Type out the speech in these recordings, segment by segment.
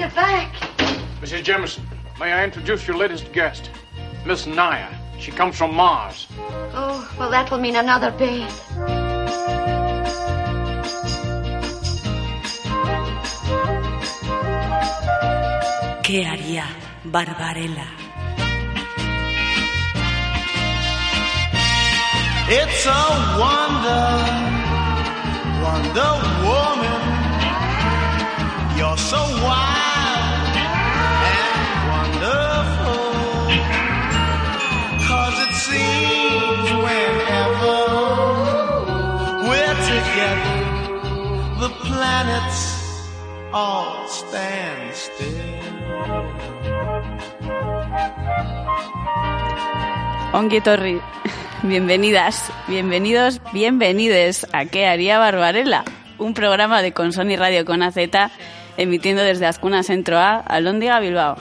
you're back. Mrs. Jemison, may I introduce your latest guest, Miss Naya. She comes from Mars. Oh, well, that will mean another babe. ¿Qué haría Barbarella? It's a wonder, Wonder Woman. You're so planets all stand still. Ongi Torri, bienvenidas, bienvenidos, bienvenides a ¿Qué haría Barbarella? Un programa de Consoni Radio con AZ emitiendo desde Azcuna Centro A a Lóndiga, Bilbao.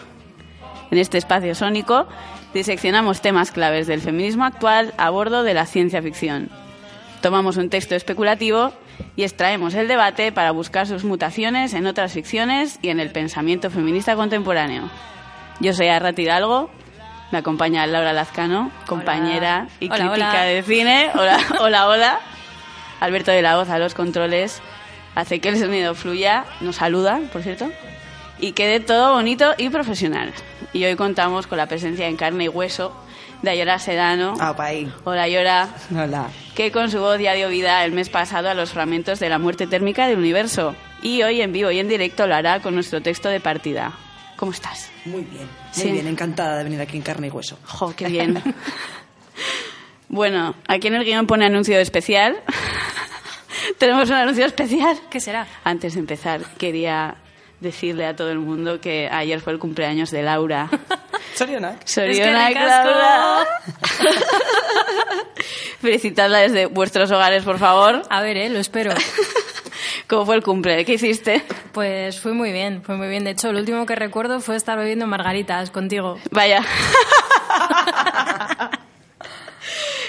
En este espacio sónico diseccionamos temas claves del feminismo actual a bordo de la ciencia ficción. Tomamos un texto especulativo y extraemos el debate para buscar sus mutaciones en otras ficciones y en el pensamiento feminista contemporáneo. Yo soy Arrat Hidalgo, me acompaña Laura Lazcano, compañera y Hola, crítica hola. de cine. Hola, hola, hola. Alberto de la Voz a los controles, hace que el sonido fluya, nos saluda, por cierto, y quede todo bonito y profesional. Y hoy contamos con la presencia en carne y hueso de Ayora Sedano. Ah, pa' ahí. Hola, Ayora Hola. que con su voz ya dio vida el mes pasado a los fragmentos de la muerte térmica del universo. Y hoy en vivo y en directo lo hará con nuestro texto de partida. ¿Cómo estás? Muy bien. Muy Sí. bien, encantada de venir aquí en carne y hueso. Jo, qué bien. bueno, aquí en el guion pone anuncio especial. Tenemos un anuncio especial. ¿Qué será? Antes de empezar, quería decirle a todo el mundo que ayer fue el cumpleaños de Laura. Sorionak. Soriona Es que ricasco. Laura. Felicitadla desde vuestros hogares, por favor. A ver, eh, lo espero. ¿Cómo fue el cumple? ¿Qué hiciste? Pues fue muy bien, fue muy bien. De hecho, lo último que recuerdo fue estar bebiendo margaritas contigo. Vaya.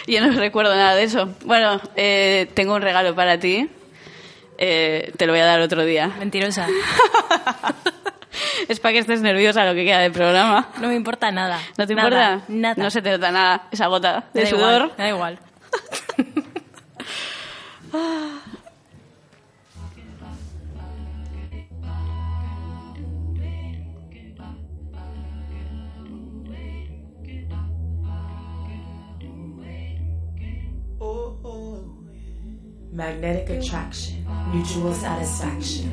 Yo no recuerdo nada de eso. Bueno, eh, tengo un regalo para ti. Eh, te lo voy a dar otro día. Mentirosa. Es para que estés nerviosa lo que queda del programa. No me importa nada. ¿No te Nada, importa? Nada. No se te nota nada esa gota Me de da sudor. Igual, me da igual. Magnetic attraction, mutual satisfaction,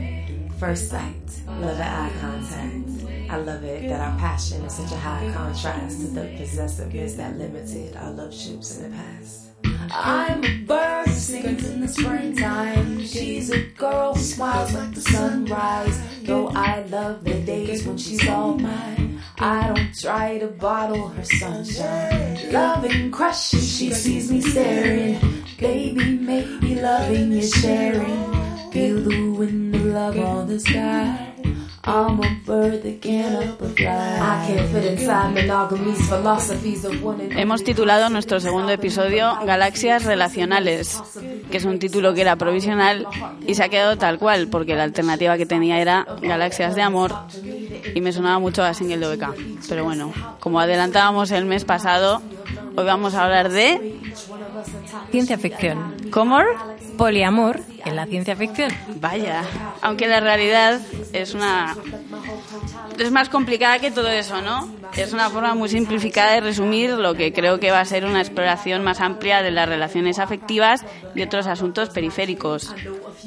first sight, love at eye contact. I love it that our passion is such a high contrast to the possessiveness that limited our love ships in the past. I'm a bird singing in the springtime. She's a girl who smiles like the sunrise. Though I love the days when she's all mine. I don't try to bottle her sunshine. Loving crushes, she sees me staring. Baby, maybe loving is sharing. Feel the wind love on the sky. I'm a bird that can't up a fly. I can't fit inside monogamy's philosophies of one and Hemos titulado nuestro segundo episodio Galaxias Relacionales, que es un título que era provisional y se ha quedado tal cual, porque la alternativa que tenía era Galaxias de Amor y me sonaba mucho a single de OBK. Pero bueno, como adelantábamos el mes pasado, hoy vamos a hablar de Ciencia ficción. ¿Cómo? Poliamor en la ciencia ficción. Vaya, aunque la realidad es una es más complicada que todo eso, ¿no? Es una forma muy simplificada de resumir lo que creo que va a ser una exploración más amplia de las relaciones afectivas y otros asuntos periféricos.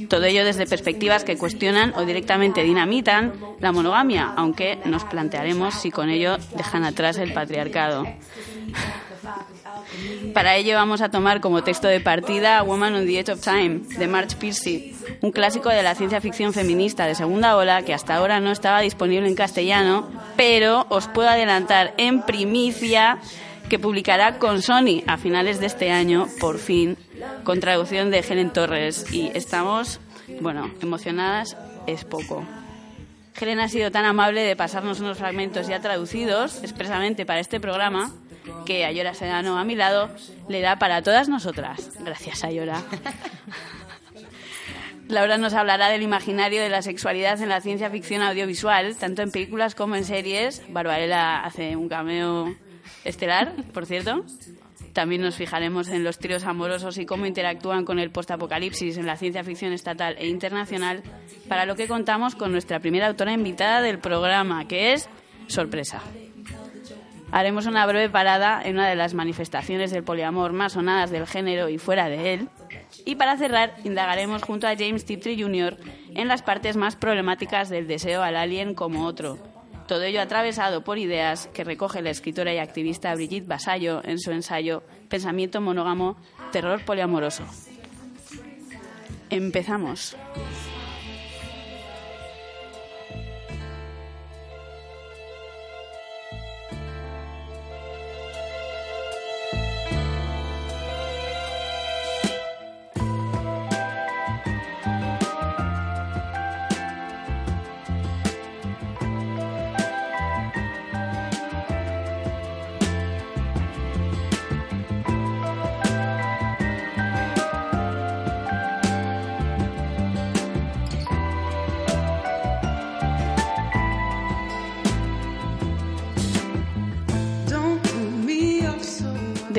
Todo ello desde perspectivas que cuestionan o directamente dinamitan la monogamia, aunque nos plantearemos si con ello dejan atrás el patriarcado. Para ello vamos a tomar como texto de partida Woman on the Edge of Time, de Marge Piercy, un clásico de la ciencia ficción feminista de segunda ola que hasta ahora no estaba disponible en castellano, pero os puedo adelantar en primicia que publicará con Sony a finales de este año, por fin, con traducción de Helen Torres. Y estamos, bueno, emocionadas es poco. Helen ha sido tan amable de pasarnos unos fragmentos ya traducidos expresamente para este programa que Ayora Sedano a mi lado le da para todas nosotras. Gracias, Ayora. Laura nos hablará del imaginario de la sexualidad en la ciencia ficción audiovisual, tanto en películas como en series. Barbarella hace un cameo estelar, por cierto. También nos fijaremos en los tríos amorosos y cómo interactúan con el postapocalipsis en la ciencia ficción estatal e internacional, para lo que contamos con nuestra primera autora invitada del programa, que es sorpresa. Haremos una breve parada en una de las manifestaciones del poliamor más sonadas del género y fuera de él. Y para cerrar, indagaremos junto a James Tiptree Jr. en las partes más problemáticas del deseo al alien como otro, todo ello atravesado por ideas que recoge la escritora y activista Brigitte Basallo en su ensayo Pensamiento monógamo, terror poliamoroso. Empezamos.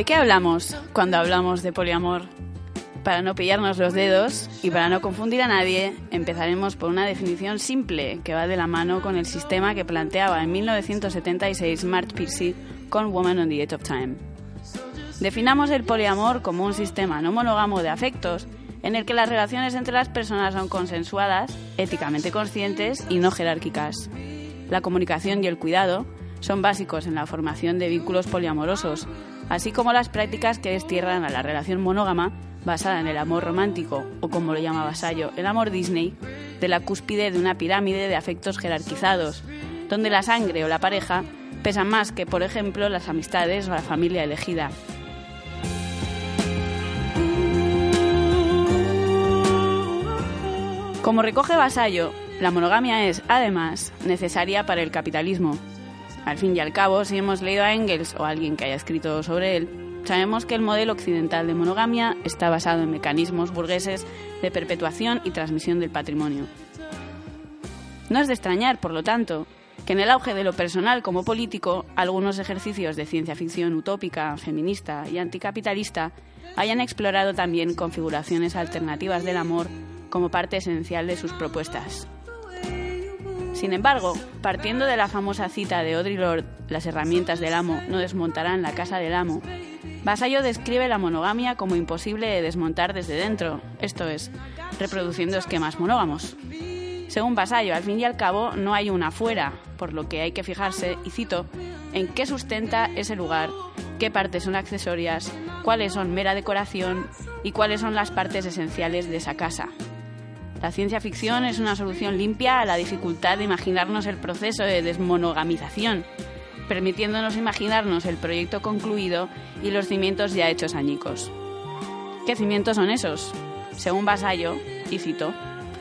¿De qué hablamos cuando hablamos de poliamor? Para no pillarnos los dedos y para no confundir a nadie, empezaremos por una definición simple que va de la mano con el sistema que planteaba en 1976 Mart Piercy con Woman on the Edge of Time. Definamos el poliamor como un sistema no monógamo de afectos en el que las relaciones entre las personas son consensuadas, éticamente conscientes y no jerárquicas. La comunicación y el cuidado son básicos en la formación de vínculos poliamorosos, así como las prácticas que destierran a la relación monógama basada en el amor romántico, o como lo llama Vasallo, el amor Disney, de la cúspide de una pirámide de afectos jerarquizados, donde la sangre o la pareja pesan más que, por ejemplo, las amistades o la familia elegida. Como recoge Vasallo, la monogamia es, además, necesaria para el capitalismo, al fin y al cabo, si hemos leído a Engels o alguien que haya escrito sobre él, sabemos que el modelo occidental de monogamia está basado en mecanismos burgueses de perpetuación y transmisión del patrimonio. No es de extrañar, por lo tanto, que en el auge de lo personal como político, algunos ejercicios de ciencia ficción utópica, feminista y anticapitalista hayan explorado también configuraciones alternativas del amor como parte esencial de sus propuestas. Sin embargo, partiendo de la famosa cita de Audre Lorde, las herramientas del amo no desmontarán la casa del amo, Vasallo describe la monogamia como imposible de desmontar desde dentro, esto es, reproduciendo esquemas monógamos. Según Vasallo, al fin y al cabo no hay una fuera, por lo que hay que fijarse, y cito, en qué sustenta ese lugar, qué partes son accesorias, cuáles son mera decoración y cuáles son las partes esenciales de esa casa. La ciencia ficción es una solución limpia a la dificultad de imaginarnos el proceso de desmonogamización, permitiéndonos imaginarnos el proyecto concluido y los cimientos ya hechos añicos. ¿Qué cimientos son esos? Según Vasallo, y cito,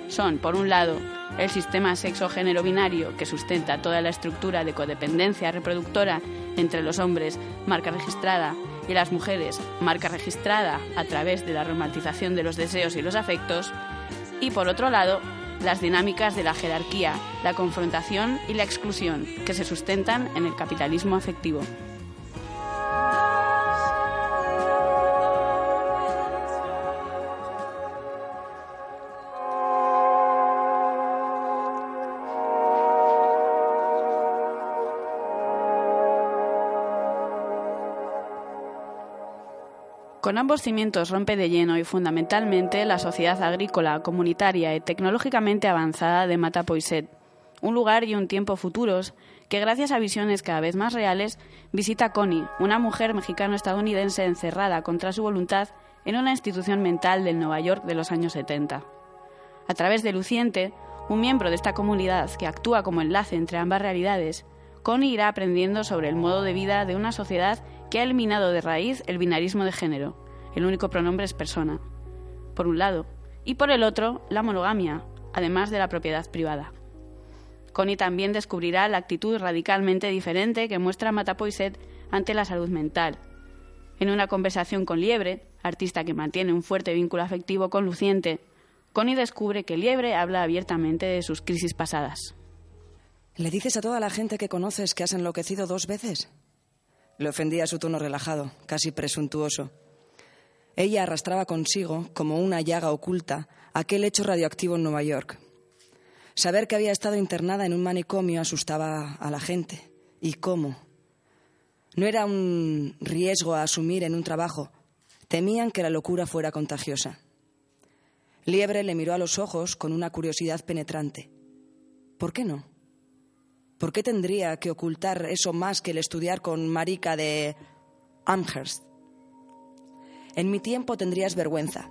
son, por un lado, el sistema sexo-género binario que sustenta toda la estructura de codependencia reproductora entre los hombres, marca registrada, y las mujeres, marca registrada a través de la romantización de los deseos y los afectos, y por otro lado, las dinámicas de la jerarquía, la confrontación y la exclusión que se sustentan en el capitalismo afectivo. Con ambos cimientos rompe de lleno y fundamentalmente la sociedad agrícola, comunitaria y tecnológicamente avanzada de Matapoiset, un lugar y un tiempo futuros que gracias a visiones cada vez más reales visita Connie, una mujer mexicano-estadounidense encerrada contra su voluntad en una institución mental del Nueva York de los años 70. A través de Luciente, un miembro de esta comunidad que actúa como enlace entre ambas realidades, Connie irá aprendiendo sobre el modo de vida de una sociedad que ha eliminado de raíz el binarismo de género. El único pronombre es persona, por un lado, y por el otro, la monogamia, además de la propiedad privada. Connie también descubrirá la actitud radicalmente diferente que muestra Matapoiset ante la salud mental. En una conversación con Liebre, artista que mantiene un fuerte vínculo afectivo con Luciente, Connie descubre que Liebre habla abiertamente de sus crisis pasadas. ¿Le dices a toda la gente que conoces que has enloquecido dos veces? Le ofendía su tono relajado, casi presuntuoso. Ella arrastraba consigo, como una llaga oculta, aquel hecho radioactivo en Nueva York. Saber que había estado internada en un manicomio asustaba a la gente. ¿Y cómo? No era un riesgo a asumir en un trabajo. Temían que la locura fuera contagiosa. Liebre le miró a los ojos con una curiosidad penetrante. ¿Por qué no? ¿Por qué tendría que ocultar eso más que el estudiar con Marica de Amherst? En mi tiempo tendrías vergüenza.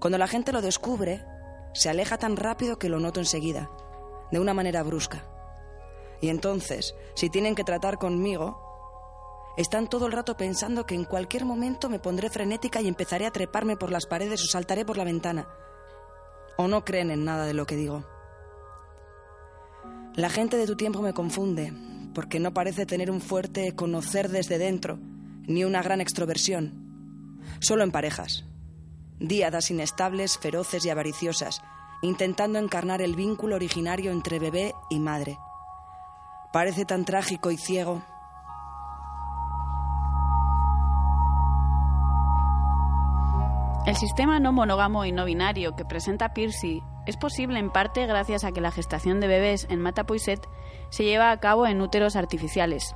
Cuando la gente lo descubre, se aleja tan rápido que lo noto enseguida, de una manera brusca. Y entonces, si tienen que tratar conmigo, están todo el rato pensando que en cualquier momento me pondré frenética y empezaré a treparme por las paredes o saltaré por la ventana. O no creen en nada de lo que digo. La gente de tu tiempo me confunde, porque no parece tener un fuerte conocer desde dentro, ni una gran extroversión. Solo en parejas. Díadas inestables, feroces y avariciosas, intentando encarnar el vínculo originario entre bebé y madre. Parece tan trágico y ciego. El sistema no monógamo y no binario que presenta Piercy es posible en parte gracias a que la gestación de bebés en Matapoiset se lleva a cabo en úteros artificiales.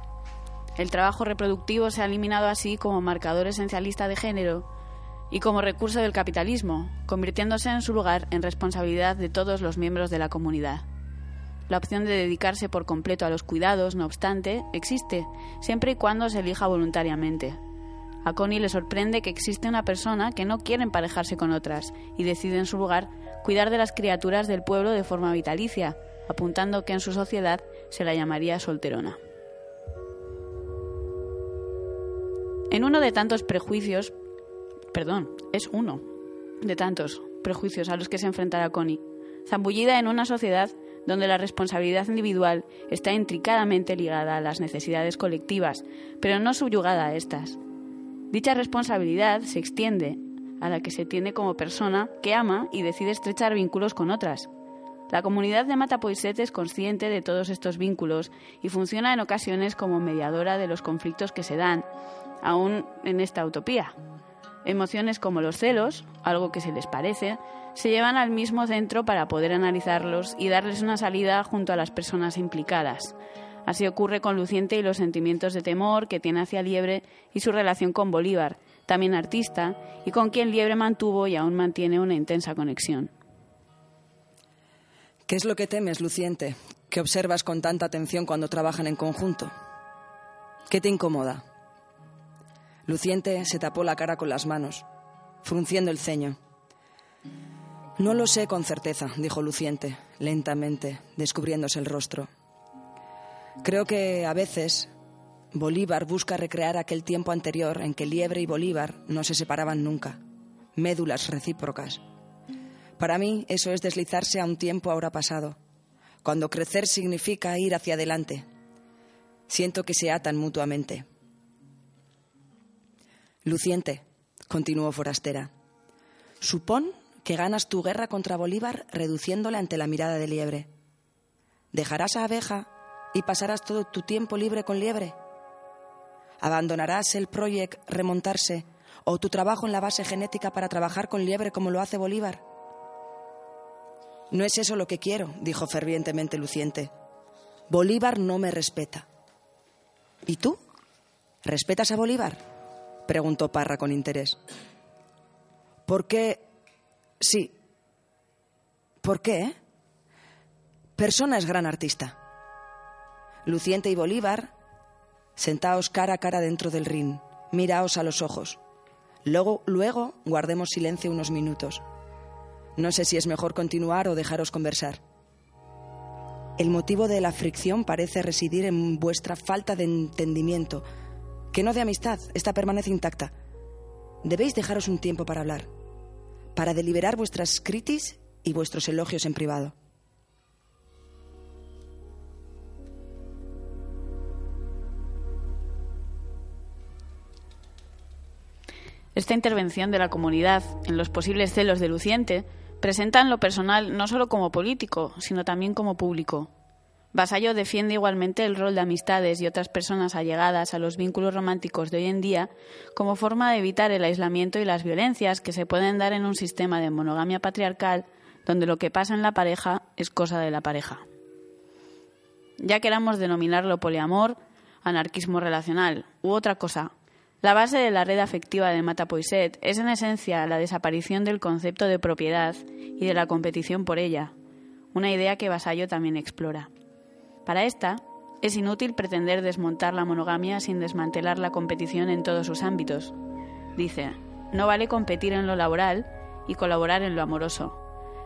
El trabajo reproductivo se ha eliminado así como marcador esencialista de género y como recurso del capitalismo, convirtiéndose en su lugar en responsabilidad de todos los miembros de la comunidad. La opción de dedicarse por completo a los cuidados, no obstante, existe, siempre y cuando se elija voluntariamente. A Connie le sorprende que existe una persona que no quiere emparejarse con otras y decide en su lugar cuidar de las criaturas del pueblo de forma vitalicia, apuntando que en su sociedad se la llamaría solterona. En uno de tantos prejuicios, perdón, es uno de tantos prejuicios a los que se enfrentará Connie, zambullida en una sociedad donde la responsabilidad individual está intricadamente ligada a las necesidades colectivas, pero no subyugada a estas. Dicha responsabilidad se extiende a la que se tiene como persona que ama y decide estrechar vínculos con otras. La comunidad de Matapoiset es consciente de todos estos vínculos y funciona en ocasiones como mediadora de los conflictos que se dan, aún en esta utopía. Emociones como los celos, algo que se les parece, se llevan al mismo centro para poder analizarlos y darles una salida junto a las personas implicadas. Así ocurre con Luciente y los sentimientos de temor que tiene hacia Liebre y su relación con Bolívar, también artista, y con quien Liebre mantuvo y aún mantiene una intensa conexión. ¿Qué es lo que temes, Luciente? ¿Qué observas con tanta atención cuando trabajan en conjunto? ¿Qué te incomoda? Luciente se tapó la cara con las manos, frunciendo el ceño. No lo sé con certeza, dijo Luciente, lentamente, descubriéndose el rostro. Creo que a veces Bolívar busca recrear aquel tiempo anterior en que Liebre y Bolívar no se separaban nunca, médulas recíprocas. Para mí eso es deslizarse a un tiempo ahora pasado, cuando crecer significa ir hacia adelante. Siento que se atan mutuamente. Luciente, continuó Forastera, supón que ganas tu guerra contra Bolívar reduciéndole ante la mirada de Liebre. ¿Dejarás a Abeja y pasarás todo tu tiempo libre con Liebre? ¿Abandonarás el proyecto remontarse o tu trabajo en la base genética para trabajar con Liebre como lo hace Bolívar? No es eso lo que quiero, dijo fervientemente Luciente. Bolívar no me respeta. ¿Y tú? ¿Respetas a Bolívar? preguntó Parra con interés. ¿Por qué? Sí. ¿Por qué? Persona es gran artista. Luciente y Bolívar, sentaos cara a cara dentro del ring, miraos a los ojos. Luego, luego guardemos silencio unos minutos. No sé si es mejor continuar o dejaros conversar. El motivo de la fricción parece residir en vuestra falta de entendimiento, que no de amistad, esta permanece intacta. Debéis dejaros un tiempo para hablar, para deliberar vuestras critis y vuestros elogios en privado. Esta intervención de la comunidad en los posibles celos de Luciente Presentan lo personal no solo como político, sino también como público. Vasallo defiende igualmente el rol de amistades y otras personas allegadas a los vínculos románticos de hoy en día como forma de evitar el aislamiento y las violencias que se pueden dar en un sistema de monogamia patriarcal donde lo que pasa en la pareja es cosa de la pareja. Ya queramos denominarlo poliamor, anarquismo relacional u otra cosa, la base de la red afectiva de Matapoiset es en esencia la desaparición del concepto de propiedad y de la competición por ella, una idea que Vasallo también explora. Para esta, es inútil pretender desmontar la monogamia sin desmantelar la competición en todos sus ámbitos. Dice, no vale competir en lo laboral y colaborar en lo amoroso.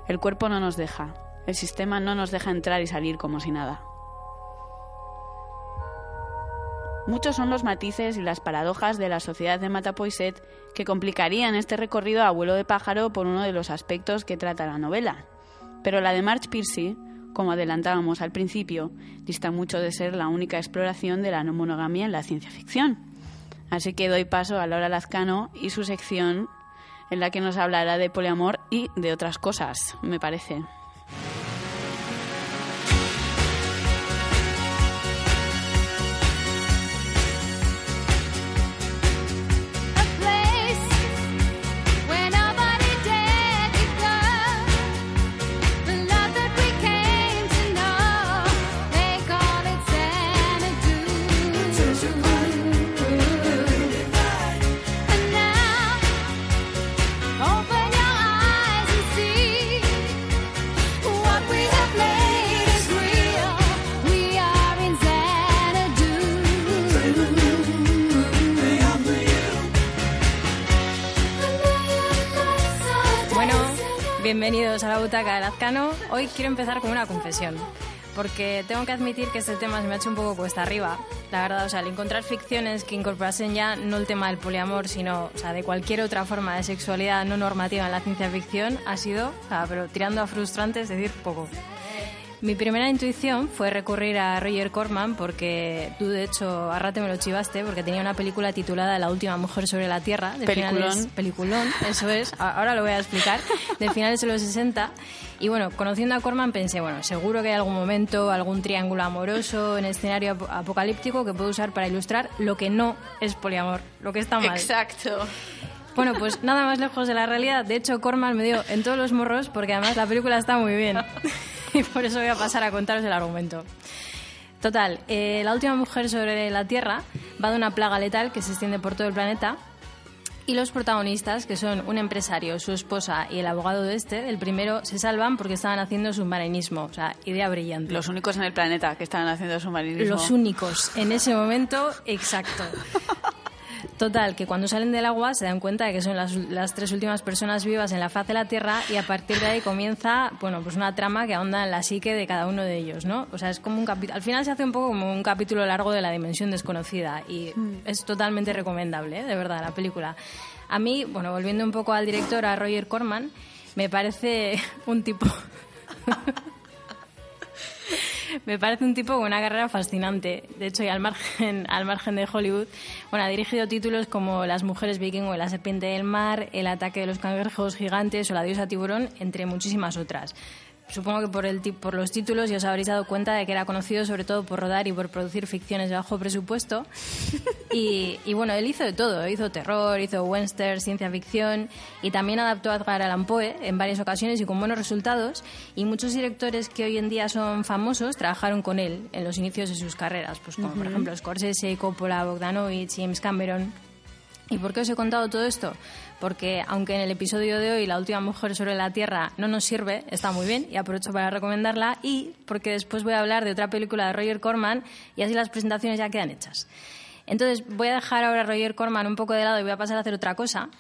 El cuerpo no nos deja, el sistema no nos deja entrar y salir como si nada. Muchos son los matices y las paradojas de la sociedad de Matapoiset que complicarían este recorrido a vuelo de pájaro por uno de los aspectos que trata la novela. Pero la de March Piercy, como adelantábamos al principio, dista mucho de ser la única exploración de la no monogamia en la ciencia ficción. Así que doy paso a Laura Lazcano y su sección en la que nos hablará de poliamor y de otras cosas, me parece. Bienvenidos a la butaca de Lazcano. Hoy quiero empezar con una confesión, porque tengo que admitir que este tema se me ha hecho un poco cuesta arriba. La verdad, o sea, al encontrar ficciones que incorporasen ya no el tema del poliamor, sino o sea, de cualquier otra forma de sexualidad no normativa en la ciencia ficción, ha sido, o sea, pero tirando a frustrante, es decir, poco. Mi primera intuición fue recurrir a Roger Corman porque tú, de hecho, a rato me lo chivaste porque tenía una película titulada La última mujer sobre la Tierra. De Peliculón. finales- peliculón, eso es. Ahora lo voy a explicar. De finales de los 60. Y bueno, conociendo a Corman pensé, bueno, seguro que hay algún momento, algún triángulo amoroso en escenario ap- apocalíptico que puedo usar para ilustrar lo que no es poliamor, lo que está mal. Exacto. Bueno, pues nada más lejos de la realidad. De hecho, Corman me dio en todos los morros porque además la película está muy bien. y por eso voy a pasar a contaros el argumento. Total, eh, la última mujer sobre la Tierra va de una plaga letal que se extiende por todo el planeta. Y los protagonistas, que son un empresario, su esposa y el abogado de este, el primero, se salvan porque estaban haciendo submarinismo. O sea, idea brillante. Los únicos en el planeta que estaban haciendo submarinismo. Los únicos en ese momento, exacto. Total, que cuando salen del agua se dan cuenta de que son las, las tres últimas personas vivas en la faz de la Tierra y a partir de ahí comienza, bueno, pues una trama que ahonda en la psique de cada uno de ellos, ¿no? O sea, es como un capítulo, al final se hace un poco como un capítulo largo de la dimensión desconocida y es totalmente recomendable, ¿eh? de verdad, la película. A mí, bueno, volviendo un poco al director, a Roger Corman, me parece un tipo... Me parece un tipo con una carrera fascinante. De hecho, y al margen, al margen de Hollywood, bueno, ha dirigido títulos como Las mujeres vikingo la serpiente del mar, El ataque de los cangrejos gigantes o La diosa tiburón, entre muchísimas otras. Supongo que por, el, ti- por los títulos ya os habréis dado cuenta de que era conocido sobre todo por rodar y por producir ficciones de bajo presupuesto. Y, y bueno, él hizo de todo. Hizo terror, hizo western, ciencia ficción y también adaptó a Edgar Allan Poe en varias ocasiones y con buenos resultados. Y muchos directores que hoy en día son famosos trabajaron con él en los inicios de sus carreras, pues como por ejemplo Scorsese, Coppola, Bogdanovich, James Cameron. ¿Y por qué os he contado todo esto? Porque aunque en el episodio de hoy La última mujer sobre la Tierra no nos sirve, está muy bien y aprovecho para recomendarla y porque después voy a hablar de otra película de Roger Corman y así las presentaciones ya quedan hechas. Entonces voy a dejar ahora a Roger Corman un poco de lado y voy a pasar a hacer otra cosa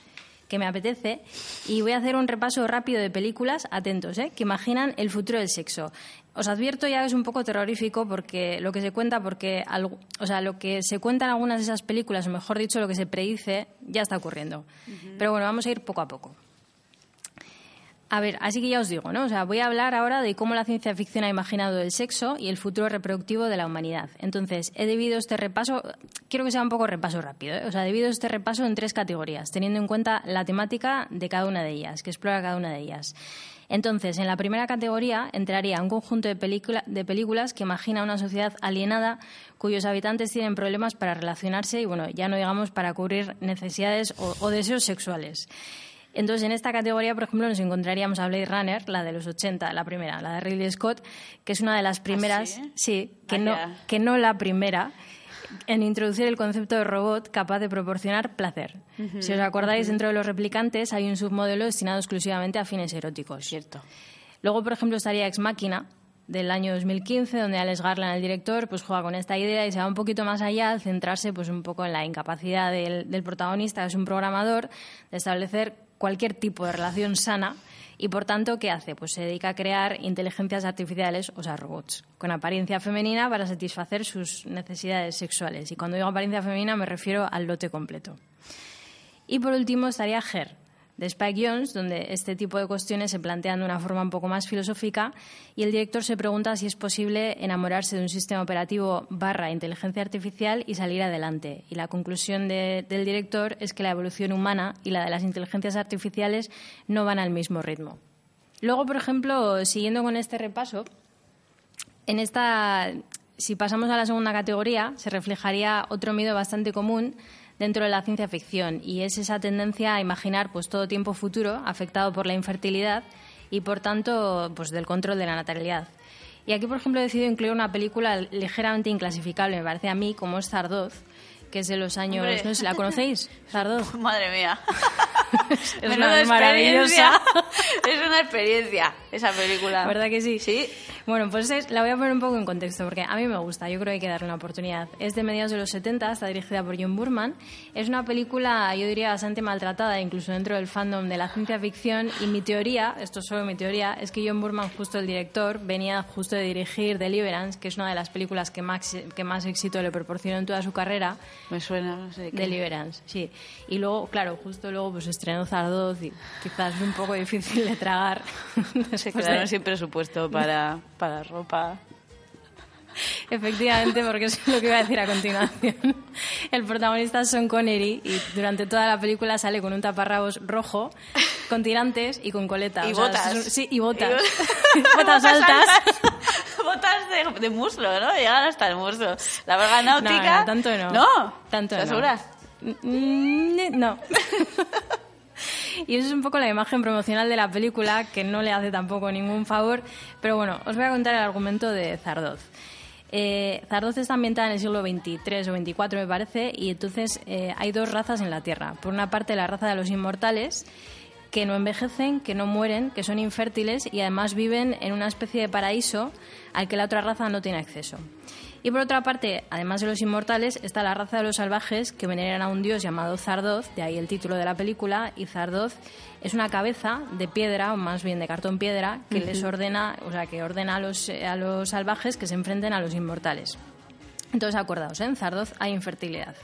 que me apetece y voy a hacer un repaso rápido de películas, atentos, ¿eh? que imaginan el futuro del sexo. Os advierto ya que es un poco terrorífico porque lo que se cuenta, porque algo- o sea, lo que se cuenta en algunas de esas películas, o mejor dicho, lo que se predice, ya está ocurriendo. Pero bueno, vamos a ir poco a poco. A ver, así que ya os digo, ¿no? O sea, voy a hablar ahora de cómo la ciencia ficción ha imaginado el sexo y el futuro reproductivo de la humanidad. Entonces, he dividido este repaso, quiero que sea un poco repaso rápido, ¿eh? O sea, he dividido este repaso en tres categorías, teniendo en cuenta la temática de cada una de ellas, que explora cada una de ellas. Entonces, en la primera categoría entraría un conjunto de, película- de películas que imagina una sociedad alienada cuyos habitantes tienen problemas para relacionarse y, bueno, ya no digamos para cubrir necesidades o, o deseos sexuales. Entonces, en esta categoría, por ejemplo, nos encontraríamos a Blade Runner, la de los 80, la primera, la de Ridley Scott, que es una de las primeras, sí? sí, que, no, Vaya. que no la primera, en introducir el concepto de robot capaz de proporcionar placer. Si os acordáis, dentro de los replicantes hay un submodelo destinado exclusivamente a fines eróticos. Cierto. Luego, por ejemplo, estaría Ex Máquina, del año 2015, donde Alex Garland, el director, pues juega con esta idea y se va un poquito más allá al centrarse pues un poco en la incapacidad del, del protagonista, que es un programador, de establecer cualquier tipo de relación sana y, por tanto, ¿qué hace? Pues se dedica a crear inteligencias artificiales, o sea, robots, con apariencia femenina para satisfacer sus necesidades sexuales. Y cuando digo apariencia femenina me refiero al lote completo. Y por último estaría Her, de Spike Jones, donde este tipo de cuestiones se plantean de una forma un poco más filosófica y el director se pregunta si es posible enamorarse de un sistema operativo barra inteligencia artificial y salir adelante. Y la conclusión de- del director es que la evolución humana y la de las inteligencias artificiales no van al mismo ritmo. Luego, por ejemplo, siguiendo con este repaso, en esta, si pasamos a la segunda categoría, se reflejaría otro miedo bastante común dentro de la ciencia ficción y es esa tendencia a imaginar pues todo tiempo futuro afectado por la infertilidad y por tanto pues del control de la natalidad. Y aquí, por ejemplo, he decidido incluir una película ligeramente inclasificable, me parece a mí, como es Zardoz, que es de los años... Hombre. No la conocéis, Zardoz. Madre mía. Es una- maravillosa. Es una experiencia esa película. ¿Verdad que sí? Sí. Bueno, pues es- la voy a poner un poco en contexto porque a mí me gusta, yo creo que hay que darle una oportunidad. Es de mediados de los 70, está dirigida por John Burman. Es una película, yo diría, bastante maltratada, incluso dentro del fandom de la ciencia ficción. Y mi teoría, esto es solo mi teoría, es que John Burman, justo el director, venía justo de dirigir Deliverance, que es una de las películas que más, que más éxito le proporcionó en toda su carrera. Me suena, no sé qué. Deliverance, sí. Y luego, claro, justo luego pues estrenó Zardoz y quizás es un poco difícil de tragar. Se después de- quedaron sin presupuesto para, para ropa. Efectivamente, porque es lo que iba a decir a continuación. El protagonista es Sean Connery y durante toda la película sale con un taparrabos rojo, con tirantes y con coleta. Y O botas. sí, y botas. Y bo- botas altas. Botas de, de muslo, ¿no? Llegan hasta el muslo. La verga náutica... No, no, tanto no. ¿No? Tanto ¿Estás no. segura? Mm, No. Y eso es un poco la imagen promocional de la película, que no le hace tampoco ningún favor. Pero bueno, os voy a contar el argumento de Zardoz. Eh, Zardoz está ambientada en el siglo XXIII o XXIV, me parece, y entonces eh, hay dos razas en la Tierra. Por una parte, la raza de los inmortales, que no envejecen, que no mueren, que son infértiles y además viven en una especie de paraíso al que la otra raza no tiene acceso. Y por otra parte, además de los inmortales, está la raza de los salvajes que veneran a un dios llamado Zardoz, de ahí el título de la película, y Zardoz es una cabeza de piedra, o más bien de cartón piedra, que les ordena, o sea, que ordena a los, a los salvajes que se enfrenten a los inmortales. Entonces, acordaos, ¿eh? en Zardoz hay infertilidad.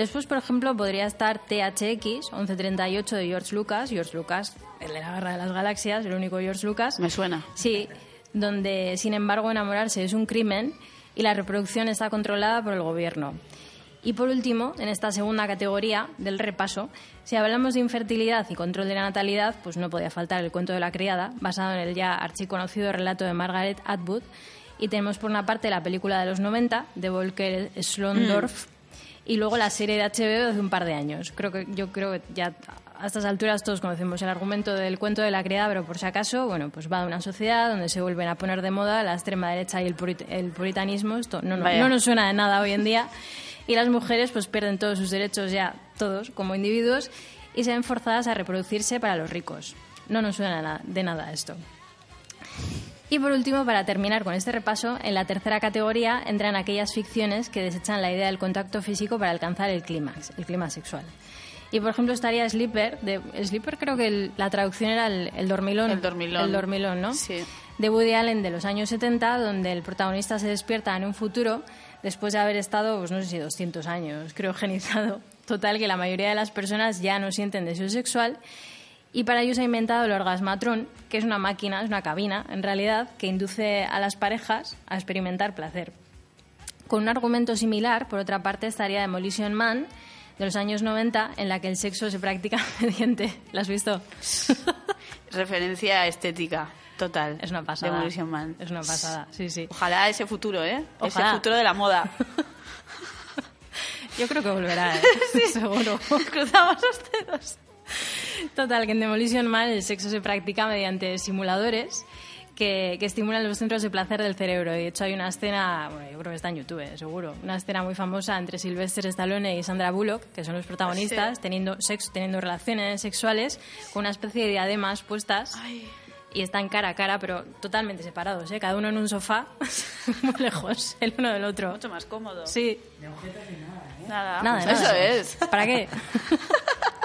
Después, por ejemplo, podría estar THX 1138 de George Lucas, George Lucas, el de la Guerra de las Galaxias, el único George Lucas. Me suena. Sí, donde sin embargo enamorarse es un crimen y la reproducción está controlada por el gobierno. Y por último, en esta segunda categoría del repaso, si hablamos de infertilidad y control de la natalidad, pues no podía faltar el cuento de la criada, basado en el ya archiconocido relato de Margaret Atwood. Y tenemos por una parte la película de los 90 de Volker Schlondorf y luego la serie de HBO de un par de años. Creo que yo creo que ya a estas alturas todos conocemos el argumento del cuento de la criada, pero por si acaso, bueno, pues va de una sociedad donde se vuelven a poner de moda la extrema derecha y el, purit- el puritanismo. Esto no, no, no nos suena de nada hoy en día. Y las mujeres pues pierden todos sus derechos ya, todos, como individuos, y se ven forzadas a reproducirse para los ricos. No nos suena na- de nada esto. Y por último, para terminar con este repaso, en la tercera categoría entran aquellas ficciones que desechan la idea del contacto físico para alcanzar el clímax, el clima sexual. Y por ejemplo estaría Sleeper, de Sleeper creo que el- la traducción era el, el dormilón. El dormilón. El dormilón, ¿no? Sí. De Woody Allen de los años 70, donde el protagonista se despierta en un futuro después de haber estado, pues no sé si 200 años criogenizado. Total, que la mayoría de las personas ya no sienten deseo sexual y para ello se ha inventado el orgasmatrón, que es una máquina, es una cabina, en realidad, que induce a las parejas a experimentar placer. Con un argumento similar, por otra parte, estaría Demolition Man, de los años 90, en la que el sexo se practica mediante... ¿La has visto? referencia estética total. Es una pasada. Demolition Man. Es una pasada, sí, sí. Ojalá ese futuro, ¿eh? Ojalá. Ese futuro de la moda. Yo creo que volverá, ¿eh? seguro. Cruzamos los dedos. Total, que en Demolition Man el sexo se practica mediante simuladores que, que estimulan los centros de placer del cerebro. Y de hecho hay una escena, bueno, yo creo que está en YouTube, eh, seguro, una escena muy famosa entre Sylvester Stallone y Sandra Bullock, que son los protagonistas, teniendo sexo, teniendo relaciones sexuales con una especie de diademas puestas. Y están cara a cara, pero totalmente separados, ¿eh? cada uno en un sofá, muy lejos el uno del otro. Mucho más cómodo. Sí, Nada, Nada, pues nada. eso es. ¿Para qué?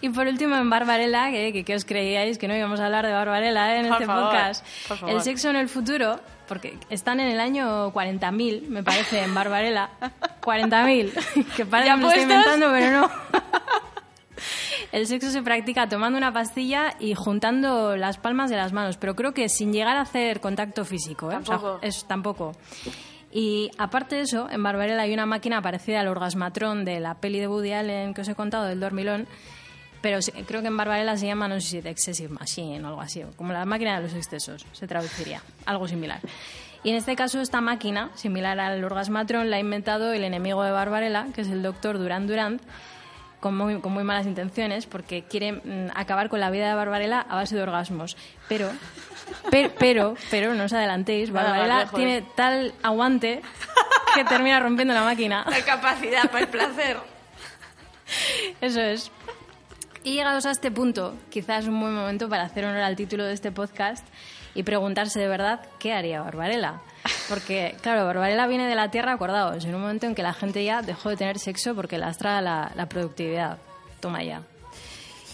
y por último, en Barbarella, que, que, que os creíais que no íbamos a hablar de Barbarella ¿eh? en Por este favor, podcast. El sexo en el futuro, porque están en el año 40.000, me parece, en Barbarella. 40.000, que parece ¿Ya que me estoy inventando, pero no. El sexo se practica tomando una pastilla y juntando las palmas de las manos, pero creo que sin llegar a hacer contacto físico. ¿eh? O sea, Tampoco. es tampoco. Y aparte de eso, en Barbarella hay una máquina parecida al orgasmatrón de la peli de Woody Allen que os he contado, del dormilón, pero creo que en Barbarella se llama, no sé si The Excessive Machine o algo así, como la máquina de los excesos, se traduciría, algo similar. Y en este caso, esta máquina, similar al orgasmatrón, la ha inventado el enemigo de Barbarella, que es el doctor Durand Durand, con muy, con muy malas intenciones, porque quiere mm, acabar con la vida de Barbarella a base de orgasmos. Pero, pero, pero, pero no os adelantéis, Barbarella tiene tal aguante que termina rompiendo la máquina. La capacidad para el placer. Eso es. Y llegados a este punto, quizás es un buen momento para hacer honor al título de este podcast y preguntarse de verdad qué haría Barbarella. Porque, claro, Barbarella viene de la Tierra, acordaos, en un momento en que la gente ya dejó de tener sexo porque lastra la, la productividad. Toma ya.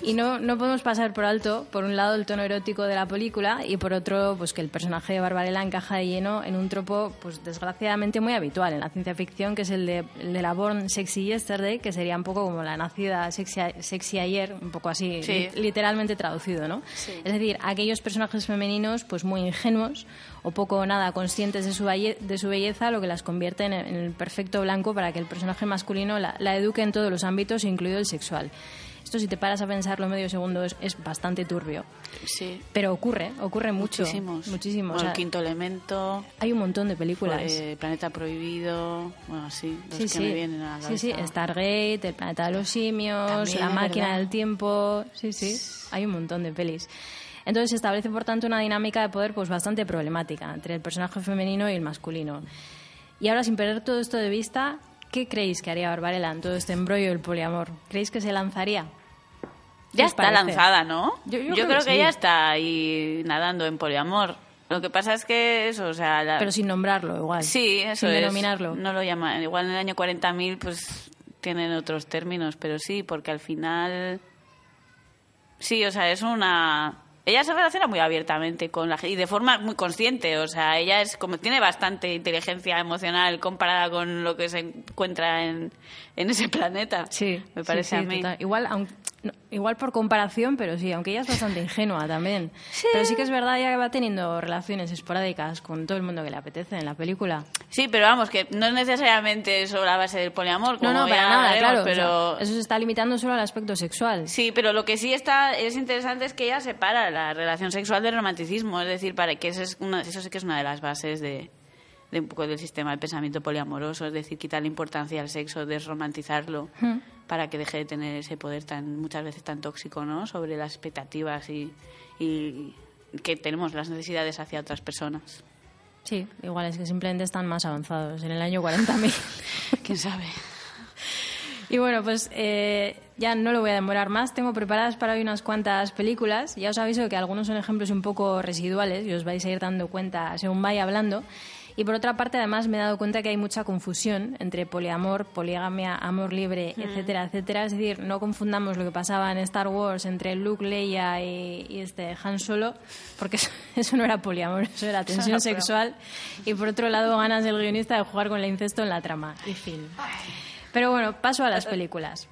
Y no, no podemos pasar por alto, por un lado, el tono erótico de la película y por otro, pues que el personaje de Barbarella encaja de lleno en un tropo, pues desgraciadamente muy habitual en la ciencia ficción, que es el de, el de la Born Sexy Yesterday, que sería un poco como la nacida sexy, sexy ayer, un poco así, Sí. li- literalmente traducido, ¿no? Es decir, aquellos personajes femeninos, pues muy ingenuos o poco o nada conscientes de su, balle- de su belleza, lo que las convierte en, en el perfecto blanco para que el personaje masculino la, la eduque en todos los ámbitos, incluido el sexual. Esto, si te paras a pensarlo medio segundo, es, es bastante turbio. Sí. Pero ocurre, ocurre mucho. Muchísimos. Muchísimo. Bueno, O sea, el quinto elemento, hay un montón de películas. eh, Planeta Prohibido, bueno, sí, los sí, que sí. me vienen a la sí, sí. Stargate, El planeta de los simios, También, La máquina verdad. del tiempo. Sí, sí, hay un montón de pelis. Entonces se establece, por tanto, una dinámica de poder pues bastante problemática entre el personaje femenino y el masculino. Y ahora, sin perder todo esto de vista, ¿qué creéis que haría Barbarella en todo este embrollo del poliamor? ¿Creéis que se lanzaría? ¿Qué Ya está parece? lanzada, ¿no? Yo- yo Yo, creo creo, que que, sí. ya está ahí nadando en poliamor. Lo que pasa es que eso, o sea... la- Pero sin nombrarlo, igual. Sí, eso Sin es. denominarlo. No lo llaman. Igual en el año 40.000 pues tienen otros términos, pero sí, porque al final... Sí, o sea, es una... Ella se relaciona muy abiertamente con la gente y de forma muy consciente, o sea, ella es como tiene bastante inteligencia emocional comparada con lo que se encuentra en, en ese planeta. Sí, me parece sí, sí, a mí. total. Igual, aun- no, igual por comparación, pero sí, aunque ella es bastante ingenua también. Pero sí que es verdad, ella va teniendo relaciones esporádicas con todo el mundo que le apetece en la película. Sí, pero vamos, que no es necesariamente sobre la base del poliamor, como No, no, para nada, claro. o pero sea, eso se está limitando solo al aspecto sexual. Sí, pero lo que sí está es interesante es que ella separa la relación sexual del romanticismo, es decir, para que eso es una, eso sí que es una de las bases de, de un poco del sistema de pensamiento poliamoroso, es decir, quitarle importancia al sexo, desromantizarlo, Hmm. Para que deje de tener ese poder tan muchas veces tan tóxico, ¿no? Sobre las expectativas y, y que tenemos las necesidades hacia otras personas. Sí, igual es que simplemente están más avanzados en el año 40.000. ¿Quién sabe? Y bueno, pues eh, ya no lo voy a demorar más. Tengo preparadas para hoy unas cuantas películas. Ya os aviso que algunos son ejemplos un poco residuales y os vais a ir dando cuenta según vaya hablando. Y por otra parte, además, me he dado cuenta que hay mucha confusión entre poliamor, poligamia, amor libre, etcétera, etcétera. Es decir, no confundamos lo que pasaba en Star Wars entre Luke, Leia y, y este Han Solo, porque eso, eso no era poliamor, eso era tensión sexual. Y por otro lado, ganas del guionista de jugar con el incesto en la trama. Y fin. Pero bueno, paso a las películas.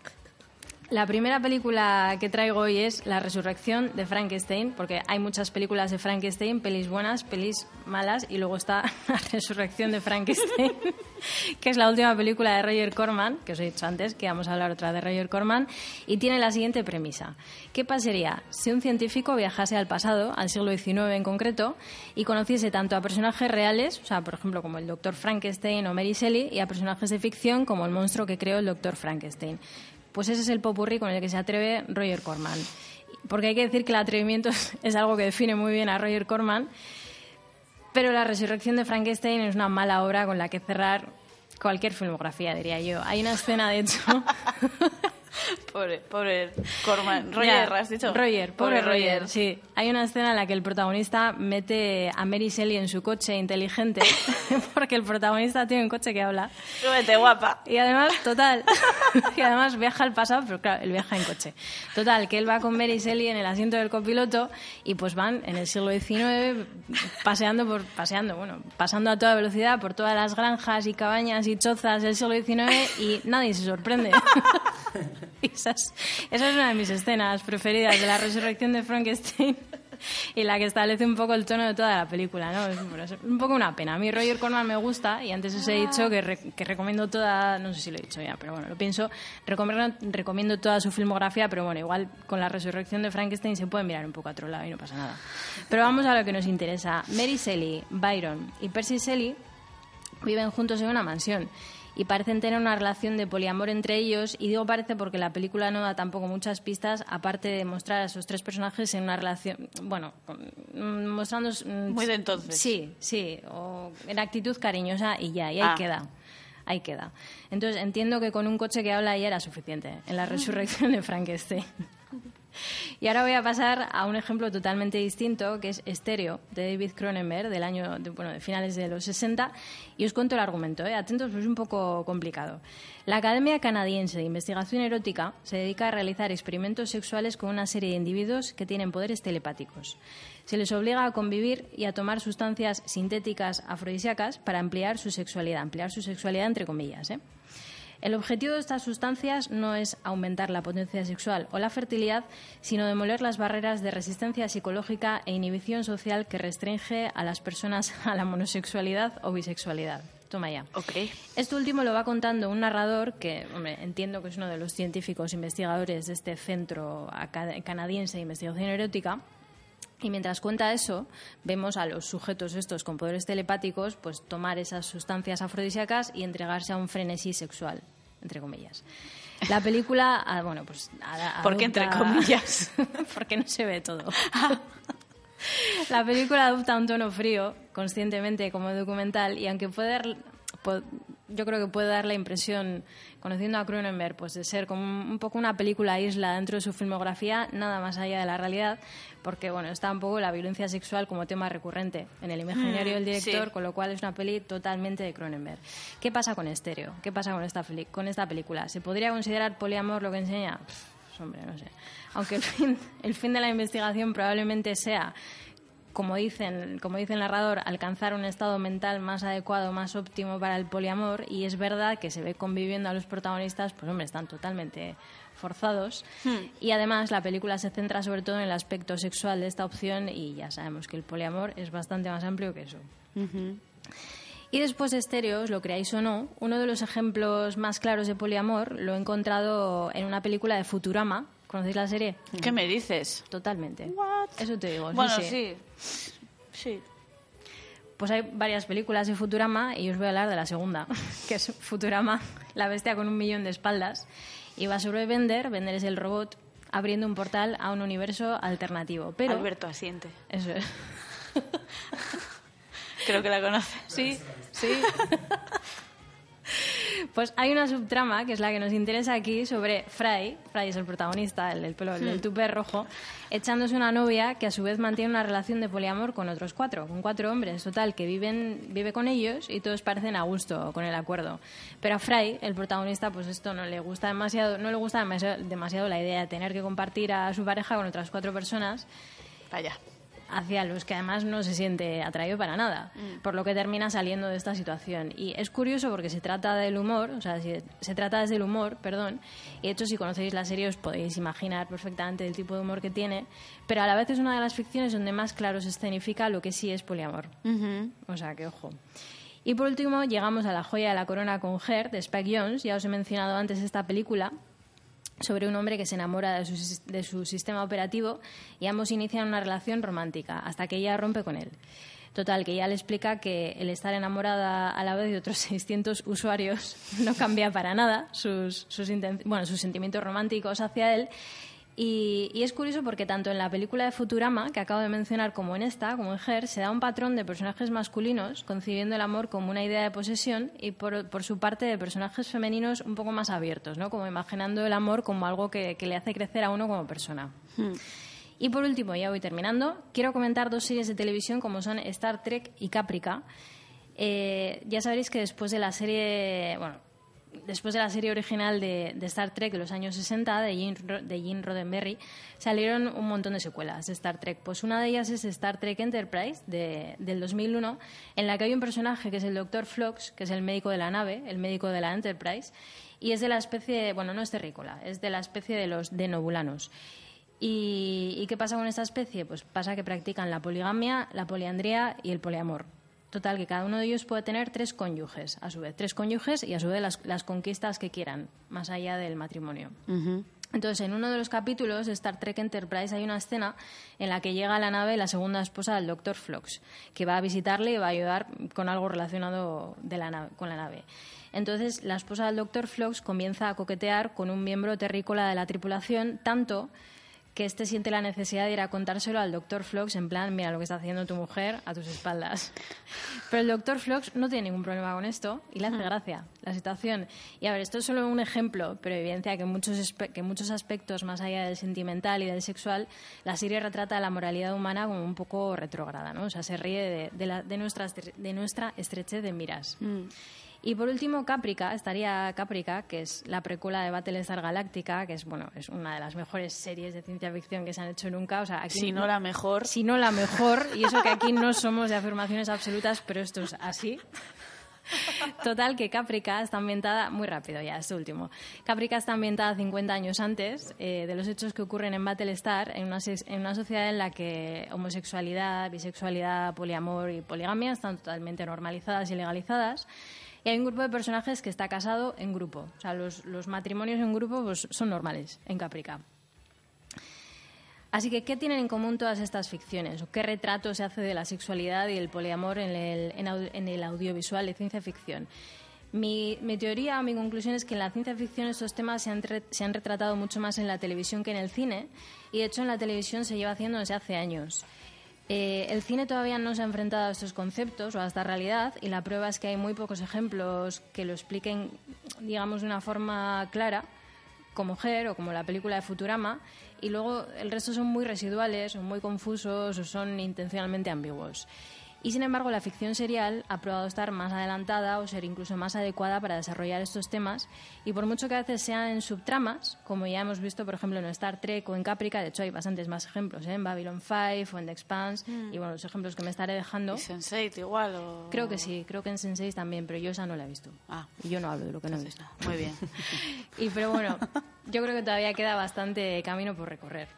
La primera película que traigo hoy es La resurrección de Frankenstein, porque hay muchas películas de Frankenstein, pelis buenas, pelis malas, y luego está La resurrección de Frankenstein, que es la última película de Roger Corman, que os he dicho antes que vamos a hablar otra de Roger Corman, y tiene la siguiente premisa. ¿Qué pasaría si un científico viajase al pasado, al siglo XIX en concreto, y conociese tanto a personajes reales, o sea, por ejemplo, como el Dr. Frankenstein o Mary Shelley, y a personajes de ficción como el monstruo que creó el Dr. Frankenstein? Pues ese es el popurrí con el que se atreve Roger Corman. Porque hay que decir que el atrevimiento es, algo que define muy bien a Roger Corman, pero la resurrección de Frankenstein es una mala obra con la que cerrar cualquier filmografía, diría yo. Hay una escena, de hecho... Pobre, pobre Corman. Roger, Ya, ¿has dicho? Roger, pobre, Roger. Sí, hay una escena en la que el protagonista mete a Mary Shelley en su coche inteligente, porque el protagonista tiene un coche que habla. Súbete, guapa. Y además, total, y además viaja al pasado, pero claro, él viaja en coche. Total, que él va con Mary Shelley en el asiento del copiloto y pues van en el siglo XIX paseando, por, paseando, bueno, pasando a toda velocidad por todas las granjas y cabañas y chozas del siglo XIX y nadie se sorprende. Esa, es, esa es una de mis escenas preferidas de la resurrección de Frankenstein y la que establece un poco el tono de toda la película, ¿no? Es, un poco una pena. A mí Roger Corman me gusta y antes os he dicho que, re- que recomiendo toda, no sé si lo he dicho ya, pero bueno, lo pienso, recomiendo, recomiendo toda su filmografía, pero bueno, igual con la resurrección de Frankenstein se puede mirar un poco a otro lado y no pasa nada. Pero vamos a lo que nos interesa. Mary Shelley, Byron y Percy Shelley viven juntos en una mansión y parecen tener una relación de poliamor entre ellos y digo parece porque la película no da tampoco muchas pistas aparte de mostrar a esos tres personajes en una relación bueno mm, mostrando mm, Muy de entonces. sí sí o en actitud cariñosa y ya y ahí Ah. queda ahí queda entonces entiendo que con un coche que habla ya era suficiente en la resurrección de Frankenstein y ahora voy a pasar a un ejemplo totalmente distinto, que es Estéreo, de David Cronenberg, del año, de, bueno, de finales de los 60. Y os cuento el argumento, ¿eh? atentos, pues es un poco complicado. La Academia Canadiense de Investigación Erótica se dedica a realizar experimentos sexuales con una serie de individuos que tienen poderes telepáticos. Se les obliga a convivir y a tomar sustancias sintéticas afrodisíacas para ampliar su sexualidad, ampliar su sexualidad entre comillas. ¿eh? El objetivo de estas sustancias no es aumentar la potencia sexual o la fertilidad, sino demoler las barreras de resistencia psicológica e inhibición social que restringe a las personas a la monosexualidad o bisexualidad. Toma ya. Ok. Esto último lo va contando un narrador que, hombre, entiendo que es uno de los científicos investigadores de este centro canadiense de investigación erótica. Y mientras cuenta eso, vemos a los sujetos estos con poderes telepáticos pues tomar esas sustancias afrodisíacas y entregarse a un frenesí sexual, entre comillas. La película, ah, bueno, pues... a- ¿Por qué entre comillas? Porque no se ve todo. La película adopta un tono frío, conscientemente como documental, y aunque puede yo creo que puede dar la impresión, conociendo a Cronenberg, pues de ser como un, un poco una película isla dentro de su filmografía, nada más allá de la realidad, porque bueno, está un poco la violencia sexual como tema recurrente en el imaginario del Mm, director, sí. con lo cual es una peli totalmente de Cronenberg. ¿Qué pasa con Estéreo? ¿Qué pasa con esta, con esta película? ¿Se podría considerar poliamor lo que enseña? Pff, hombre, no sé. Aunque el fin, el fin de la investigación probablemente sea, como, dicen, como dice el narrador, alcanzar un estado mental más adecuado, más óptimo para el poliamor, y es verdad que se ve conviviendo a los protagonistas, pues hombre, están totalmente forzados. Y además la película se centra sobre todo en el aspecto sexual de esta opción y ya sabemos que el poliamor es bastante más amplio que eso. Y después de Estéreos, lo creáis o no, uno de los ejemplos más claros de poliamor lo he encontrado en una película de Futurama. ¿Conocéis la serie? ¿Qué me dices? Totalmente. Eso te digo. Bueno, sí. sí. Sí. Pues hay varias películas de Futurama y os voy a hablar de la segunda, que es Futurama, la bestia con un millón de espaldas. Y va sobre Bender, Bender es el robot, abriendo un portal a un universo alternativo. Pero Alberto asiente. Eso es. Creo que la conoces. Sí, sí. Pues hay una subtrama, que es la que nos interesa aquí, sobre Fry, Fry es el protagonista, el del pelo, el del tupé rojo, echándose una novia que a su vez mantiene una relación de poliamor con otros cuatro, con cuatro hombres, total, que viven, vive con ellos y todos parecen a gusto con el acuerdo. Pero a Fry, el protagonista, pues esto no le gusta demasiado, no le gusta demasiado, demasiado la idea de tener que compartir a su pareja con otras cuatro personas Vaya. Hacia los que además no se siente atraído para nada, por lo que termina saliendo de esta situación. Y es curioso porque se trata del humor, o sea, si- se trata desde el humor, perdón, y de hecho si conocéis la serie os podéis imaginar perfectamente el tipo de humor que tiene, pero a la vez es una de las ficciones donde más claro se escenifica lo que sí es poliamor. O sea, que ojo. Y por último, llegamos a la joya de la corona con Her, de Spike Jones. Ya os he mencionado antes esta película sobre un hombre que se enamora de su, de su sistema operativo y ambos inician una relación romántica hasta que ella rompe con él. Total, que ella le explica que el estar enamorada a la vez de otros 600 usuarios no cambia para nada sus, sus, bueno, sus sentimientos románticos hacia él. Y, y es curioso porque tanto en la película de Futurama, que acabo de mencionar, como en esta, como en Her, se da un patrón de personajes masculinos concibiendo el amor como una idea de posesión y por, por su parte de personajes femeninos un poco más abiertos, ¿no? como imaginando el amor como algo que, que le hace crecer a uno como persona. Y por último, ya voy terminando, quiero comentar dos series de televisión como son Star Trek y Caprica. Eh, ya sabréis que después de la serie, bueno, después de la serie original de, Star Trek de los años 60 de Gene, de Roddenberry, salieron un montón de secuelas de Star Trek. Pues una de ellas es Star Trek Enterprise de- del 2001, en la que hay un personaje que es el Dr. Phlox, que es el médico de la nave, el médico de la Enterprise, y es de la especie, bueno, no es terrícola, es de la especie de los denobulanos. ¿Y, ¿Y qué pasa con esta especie? Pues pasa que practican la poligamia, la poliandría y el poliamor. Total, que cada uno de ellos puede tener tres cónyuges, a su vez, tres cónyuges y a su vez las, las conquistas que quieran, más allá del matrimonio. Entonces, en uno de los capítulos de Star Trek Enterprise hay una escena en la que llega a la nave la segunda esposa del Dr. Phlox, que va a visitarle y va a ayudar con algo relacionado de la nave- con la nave. Entonces, la esposa del Dr. Phlox comienza a coquetear con un miembro terrícola de la tripulación, tanto que este siente la necesidad de ir a contárselo al Dr. Phlox en plan, mira lo que está haciendo tu mujer a tus espaldas. Pero el Dr. Phlox no tiene ningún problema con esto y le hace gracia la situación. Y a ver, esto es solo un ejemplo, pero evidencia que en muchos, que muchos aspectos, más allá del sentimental y del sexual, la serie retrata la moralidad humana como un poco retrógrada, ¿no? O sea, se ríe de, de la- de nuestra, de nuestra estrechez de miras. Y por último, Caprica, estaría Caprica, que es la precuela de Battlestar Galactica, que es, bueno, es una de las mejores series de ciencia ficción que se han hecho nunca. O sea, aquí Si no la mejor. Si no la mejor, y eso que aquí no somos de afirmaciones absolutas, pero esto es así. Total, que Caprica está ambientada, muy rápido ya, este último. Caprica está ambientada 50 años antes eh, de los hechos que ocurren en Battlestar, en una, en una sociedad en la que homosexualidad, bisexualidad, poliamor y poligamia están totalmente normalizadas y legalizadas. Y hay un grupo de personajes que está casado en grupo. O sea, los, los matrimonios en grupo pues, son normales en Caprica. Así que, ¿qué tienen en común todas estas ficciones? ¿O qué retrato se hace de la sexualidad y el poliamor en el, en en el audiovisual de ciencia ficción? Mi, mi teoría o mi conclusión es que en la ciencia ficción estos temas se han, se han retratado mucho más en la televisión que en el cine, y de hecho en la televisión se lleva haciendo desde hace años. Eh, el cine todavía no se ha enfrentado a estos conceptos o a esta realidad y la prueba es que hay muy pocos ejemplos que lo expliquen, digamos, de una forma clara, como Her o como la película de Futurama, y luego el resto son muy residuales, son muy confusos o son intencionalmente ambiguos. Y sin embargo, la ficción serial ha probado estar más adelantada o ser incluso más adecuada para desarrollar estos temas. Y por mucho que a veces sean en subtramas, como ya hemos visto, por ejemplo, en Star Trek o en Caprica, de hecho hay bastantes más ejemplos, ¿eh? en Babylon 5 o en The Expanse, y bueno, los ejemplos que me estaré dejando. ¿Y Sense8 igual? O... Creo que sí, creo que en Sense8 también, pero yo esa no la he visto. Ah, Y yo no hablo de lo que no he visto. muy bien. Y pero bueno, yo creo que todavía queda bastante camino por recorrer.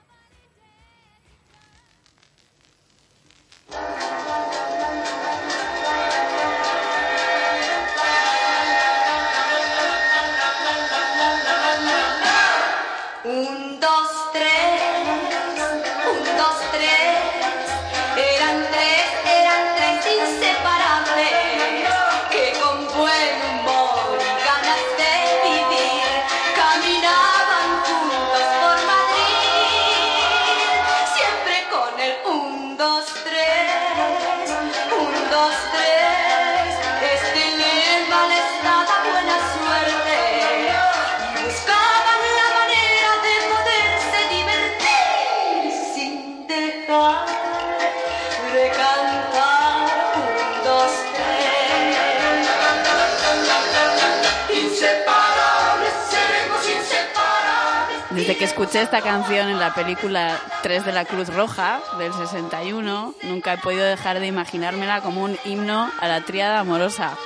Que escuché esta canción en la película 3 de la Cruz Roja del 61, nunca he podido dejar de imaginármela como un himno a la tríada amorosa.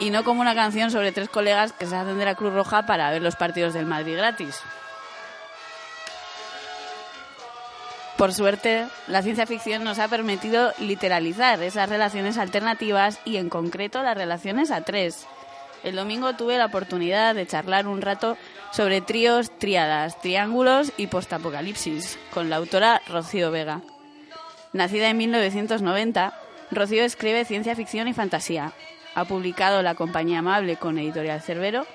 Y no como una canción sobre tres colegas que se hacen de la Cruz Roja para ver los partidos del Madrid gratis. Por suerte, la ciencia ficción nos ha permitido literalizar esas relaciones alternativas y en concreto las relaciones a tres. El domingo tuve la oportunidad de charlar un rato sobre tríos, tríadas, triángulos y postapocalipsis con la autora Rocío Vega. Nacida en 1990, Rocío escribe ciencia ficción y fantasía. Ha publicado La Compañía Amable con Editorial Cerbero,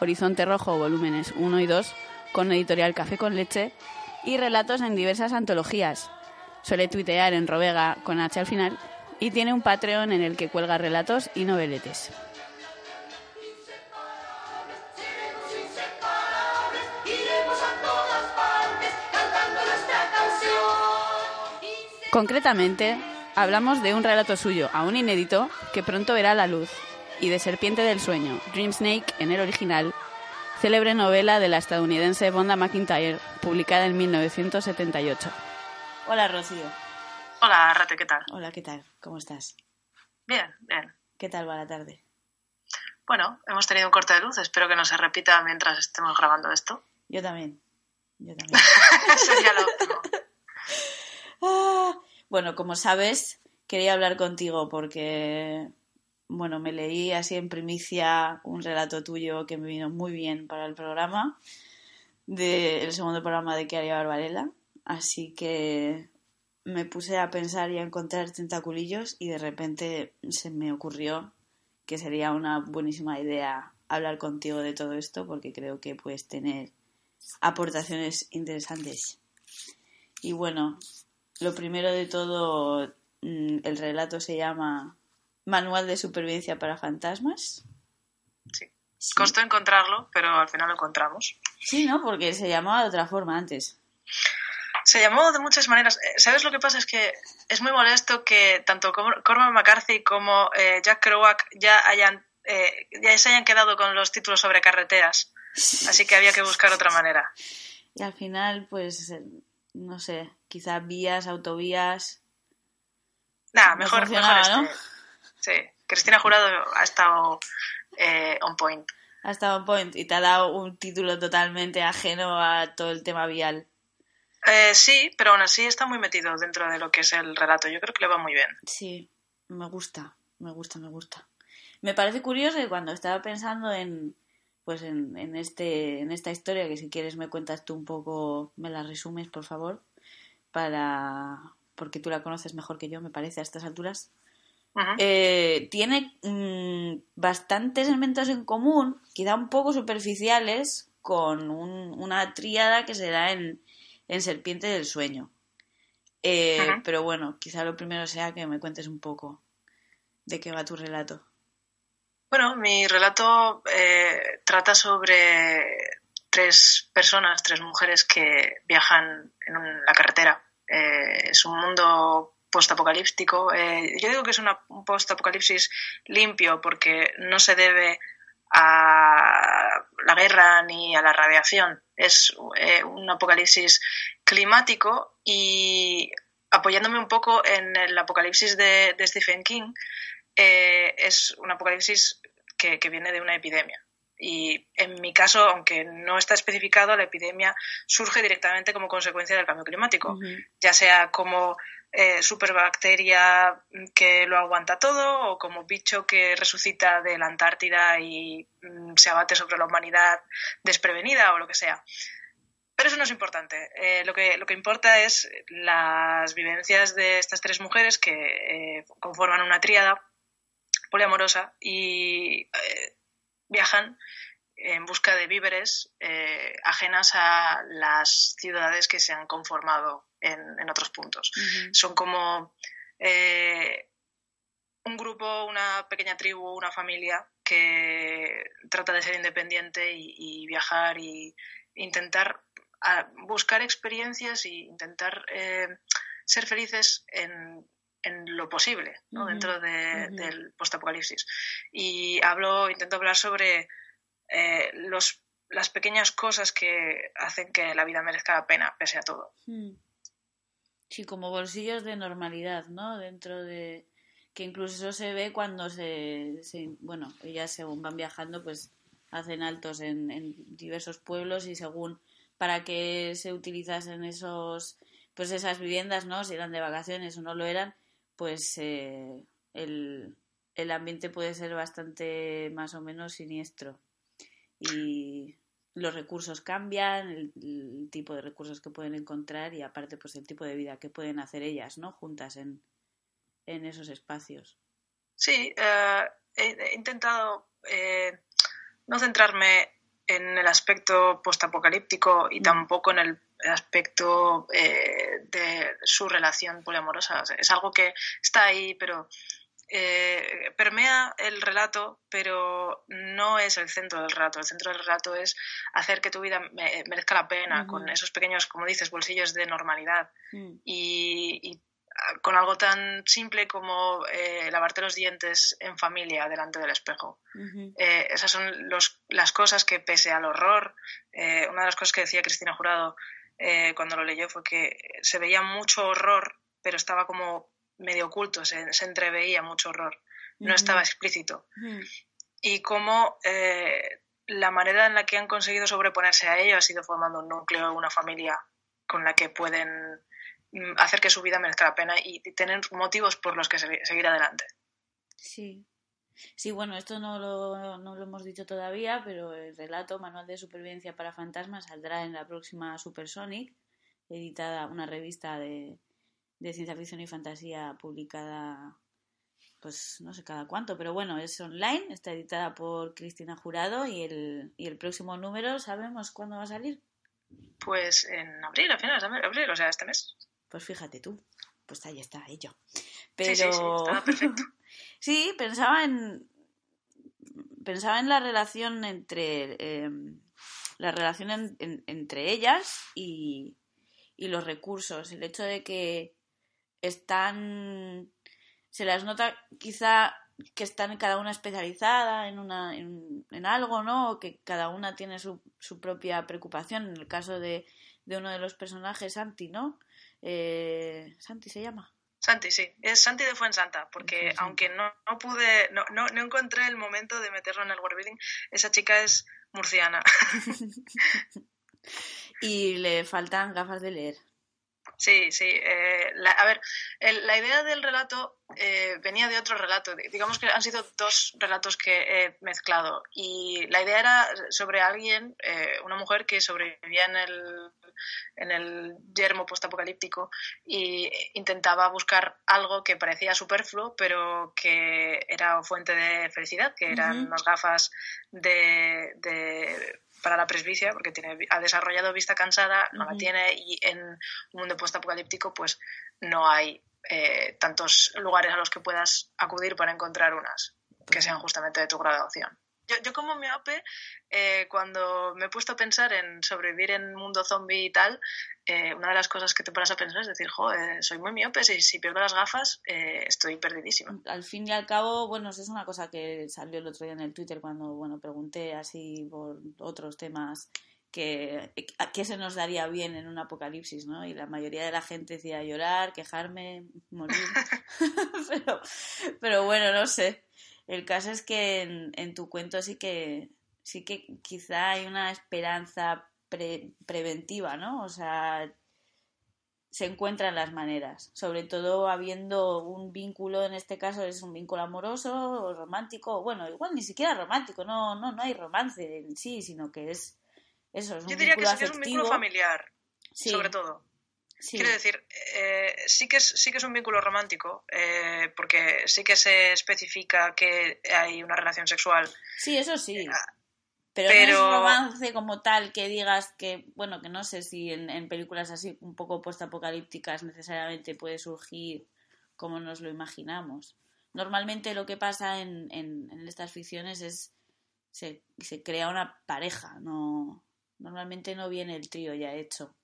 Horizonte Rojo volúmenes 1 y 2 con Editorial Café con Leche y relatos en diversas antologías. Suele tuitear en Rovega con H al final y tiene un Patreon en el que cuelga relatos y noveletes. Concretamente, hablamos de un relato suyo, aún inédito, que pronto verá la luz, y de Serpiente del Sueño, Dream Snake en el original, célebre novela de la estadounidense Bonda McIntyre, publicada en 1978. Hola, Rocío. Hola, Rate, ¿qué tal? Hola, ¿qué tal? ¿Cómo estás? Bien, bien. ¿Qué tal va la tarde? Bueno, hemos tenido un corte de luz, espero que no se repita mientras estemos grabando esto. Yo también. Yo también. Sería lo óptimo. Ah, bueno, como sabes, quería hablar contigo porque, bueno, me leí así en primicia un relato tuyo que me vino muy bien para el programa, del segundo programa de Kiaria Barbarella. Así que me puse a pensar y a encontrar tentaculillos y de repente se me ocurrió que sería una buenísima idea hablar contigo de todo esto porque creo que puedes tener aportaciones interesantes. Y bueno, lo primero de todo, mm, el relato se llama Manual de Supervivencia para Fantasmas. Sí. Sí. Costó encontrarlo, pero al final lo encontramos. Sí, ¿no? Porque se llamaba de otra forma antes. Se llamó de muchas maneras. Eh, ¿Sabes lo que pasa? Es que es muy molesto que tanto Cor- Cormac McCarthy como eh, Jack Kerouac ya hayan eh, ya se hayan quedado con los títulos sobre carreteras. Así que había que buscar otra manera. Y al final, pues, eh, no sé, quizás vías, autovías. Nada, No mejor, funcionaba, mejor ¿no? este. Sí. Cristina Jurado ha estado eh, on point. Ha estado on point y te ha dado un título totalmente ajeno a todo el tema vial. Eh, sí, pero aún así está muy metido dentro de lo que es el relato. Yo creo que le va muy bien. Sí, me gusta, me gusta, me gusta. Me parece curioso que cuando estaba pensando en pues en, en este en esta historia que si quieres me cuentas tú un poco, me la resumes, por favor, para porque tú la conoces mejor que yo, me parece a estas alturas. Eh, tiene mm, bastantes elementos en común, quizá un poco superficiales, con un- una tríada que se da en, en Serpiente del Sueño. Eh. Pero bueno, quizá lo primero sea que me cuentes un poco de qué va tu relato. Bueno, mi relato eh, trata sobre tres personas, tres mujeres que viajan en un- la carretera. Eh, es un mundo postapocalíptico. Eh, yo digo que es una- un postapocalipsis limpio porque no se debe a la guerra ni a la radiación. Es eh, un apocalipsis climático y apoyándome un poco en el apocalipsis de, de Stephen King, eh, es un apocalipsis que, que viene de una epidemia. Y en mi caso, aunque no está especificado, la epidemia surge directamente como consecuencia del cambio climático, ya sea como eh, superbacteria que lo aguanta todo o como bicho que resucita de la Antártida y mm, se abate sobre la humanidad desprevenida o lo que sea. Pero eso no es importante. Eh, lo, que, lo que importa es las vivencias de estas tres mujeres que eh, conforman una tríada poliamorosa y eh, viajan en busca de víveres eh, ajenas a las ciudades que se han conformado en, en otros puntos. Son como eh, un grupo, una pequeña tribu, una familia que trata de ser independiente y, y viajar y intentar a, buscar experiencias e intentar eh, ser felices en, en lo posible ¿no? Dentro de- ujú. del postapocalipsis. Y hablo, intento hablar sobre eh, los las pequeñas cosas que hacen que la vida merezca la pena, pese a todo. Mm. Sí, como bolsillos de normalidad, ¿no? Dentro de... Que incluso eso se ve cuando se... se- bueno, ellas según van viajando, pues hacen altos en, en diversos pueblos y según para qué se utilizasen esos... Pues esas viviendas, ¿no? Si eran de vacaciones o no lo eran, pues eh, el, el ambiente puede ser bastante más o menos siniestro. Y los recursos cambian, el, el tipo de recursos que pueden encontrar y aparte pues el tipo de vida que pueden hacer ellas, ¿no? Juntas en, en esos espacios. Sí, eh, he, he intentado eh, no centrarme en el aspecto postapocalíptico y Mm. tampoco en el aspecto eh, de su relación poliamorosa. O sea, es algo que está ahí, pero eh, permea el relato, pero no es el centro del relato. El centro del relato es hacer que tu vida me- merezca la pena, Ujú. con esos pequeños, como dices, bolsillos de normalidad Mm, y, y, ah, con algo tan simple como eh, lavarte los dientes en familia delante del espejo. ujú, Eh, esas son los- las cosas que, pese al horror, eh, una de las cosas que decía Cristina Jurado eh, cuando lo leyó fue que se veía mucho horror, pero estaba como medio oculto, se, se entreveía mucho horror, no estaba explícito. mm, Y cómo eh, la manera en la que han conseguido sobreponerse a ello ha sido formando un núcleo, una familia con la que pueden mm, hacer que su vida merezca la pena y, tener motivos por los que se- seguir adelante. Sí. Sí, bueno, esto no lo, no lo hemos dicho todavía, pero el relato Manual de Supervivencia para Fantasmas saldrá en la próxima Supersonic, editada, una revista de, de ciencia ficción y fantasía publicada, pues no sé cada cuánto, pero bueno, es online, está editada por Cristina Jurado y el, y el próximo número, ¿sabemos cuándo va a salir? Pues en abril, a finales de abril, o sea, este mes. Pues fíjate tú, pues ahí está ello. Sí, Pero sí, sí, está perfecto. Sí, pensaba en pensaba en la relación entre eh, la relación en- entre ellas y, y los recursos. El hecho de que están se las nota quizá que están cada una especializada en una en, en algo, ¿no? O que cada una tiene su, su propia preocupación. En el caso de, de uno de los personajes, Santi, ¿no? Eh, Santi se llama. Santi, sí, es Santi de Fuensanta, porque aunque no, no pude, no, no, no encontré el momento de meterlo en el world building, esa chica es murciana. Y le faltan gafas de leer. Sí, sí. eh, la- a ver, el- la idea del relato eh, venía de otro relato. Di- Digamos que han sido dos relatos que he mezclado. Y la idea era sobre alguien, eh, una mujer que sobrevivía en el, en el yermo postapocalíptico y intentaba buscar algo que parecía superfluo, pero que era fuente de felicidad, que eran unas gafas de, de- para la presbicia, porque tiene, ha desarrollado vista cansada, no la tiene, y en un mundo postapocalíptico pues no hay eh, tantos lugares a los que puedas acudir para encontrar unas que sean justamente de tu graduación. Yo, yo como miope, eh, cuando me he puesto a pensar en sobrevivir en un mundo zombie y tal, eh, una de las cosas que te paras a pensar es decir, jo, eh, soy muy miope, si, si pierdo las gafas eh, estoy perdidísima. Al fin y al cabo, bueno, eso es una cosa que salió el otro día en el Twitter cuando, bueno, pregunté así por otros temas que, a qué se nos daría bien en un apocalipsis, ¿no? Y la mayoría de la gente decía llorar, quejarme, morir. pero, pero bueno, no sé. El caso es que en, en tu cuento sí que sí que quizá hay una esperanza pre- preventiva, ¿no? O sea, se encuentran las maneras, sobre todo habiendo un vínculo, en este caso es un vínculo amoroso o romántico, bueno, igual ni siquiera romántico, no, no, no hay romance en sí, sino que es eso, es un Yo diría que vínculo es, que es un afectivo. vínculo familiar, Sí, sobre todo. Sí. Quiero decir, eh, sí, que es, sí que es un vínculo romántico, eh, porque sí que se especifica que hay una relación sexual. Sí, eso sí. Pero, pero- no es romance como tal que digas que, bueno, que no sé si en, en películas así un poco postapocalípticas necesariamente puede surgir como nos lo imaginamos. Normalmente lo que pasa en, en, en estas ficciones es se, se crea una pareja, no normalmente no viene el trío ya hecho.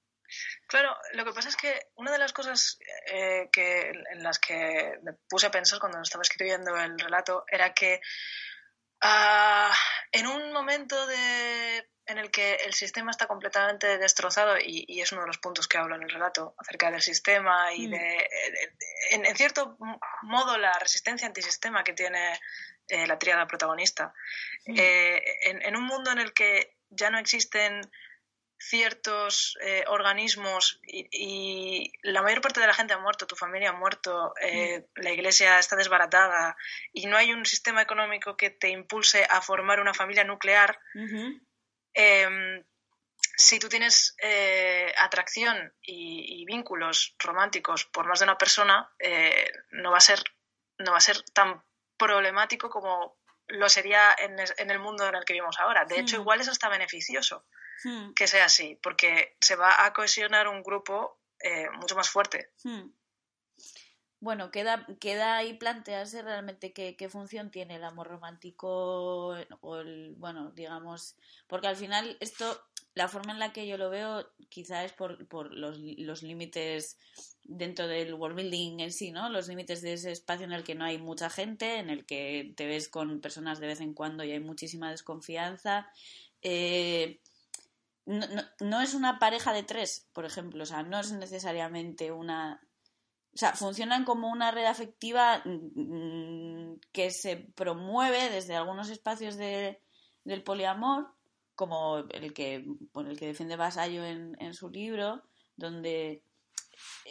Claro, lo que pasa es que una de las cosas eh, que, en las que me puse a pensar cuando estaba escribiendo el relato era que ah, en un momento de en el que el sistema está completamente destrozado, y, y es uno de los puntos que hablo en el relato acerca del sistema y Mm. de, de- en, en cierto modo, la resistencia antisistema que tiene eh, la tríada protagonista. Eh, en, en un mundo en el que ya no existen ciertos eh, organismos y, y la mayor parte de la gente ha muerto, tu familia ha muerto, eh, la iglesia está desbaratada y no hay un sistema económico que te impulse a formar una familia nuclear, eh, si tú tienes eh, atracción y, y vínculos románticos por más de una persona, no, va a ser, no va a ser tan problemático como lo sería en, es- en el mundo en el que vivimos ahora. De hecho, Hmm. igual es hasta beneficioso Hmm. que sea así, porque se va a cohesionar un grupo eh, mucho más fuerte. Hmm. Bueno, queda, queda ahí plantearse realmente qué, qué función tiene el amor romántico o el, bueno, digamos, porque al final esto, la forma en la que yo lo veo quizá es por, por los, los límites dentro del world building en sí, ¿no? Los límites de ese espacio en el que no hay mucha gente, en el que te ves con personas de vez en cuando y hay muchísima desconfianza. Eh, no, no, es una pareja de tres, por ejemplo, o sea, no es necesariamente una... O sea, funcionan como una red afectiva mm, que se promueve desde algunos espacios de- del poliamor, como el que, bueno, el que defiende Vasallo en, en su libro, donde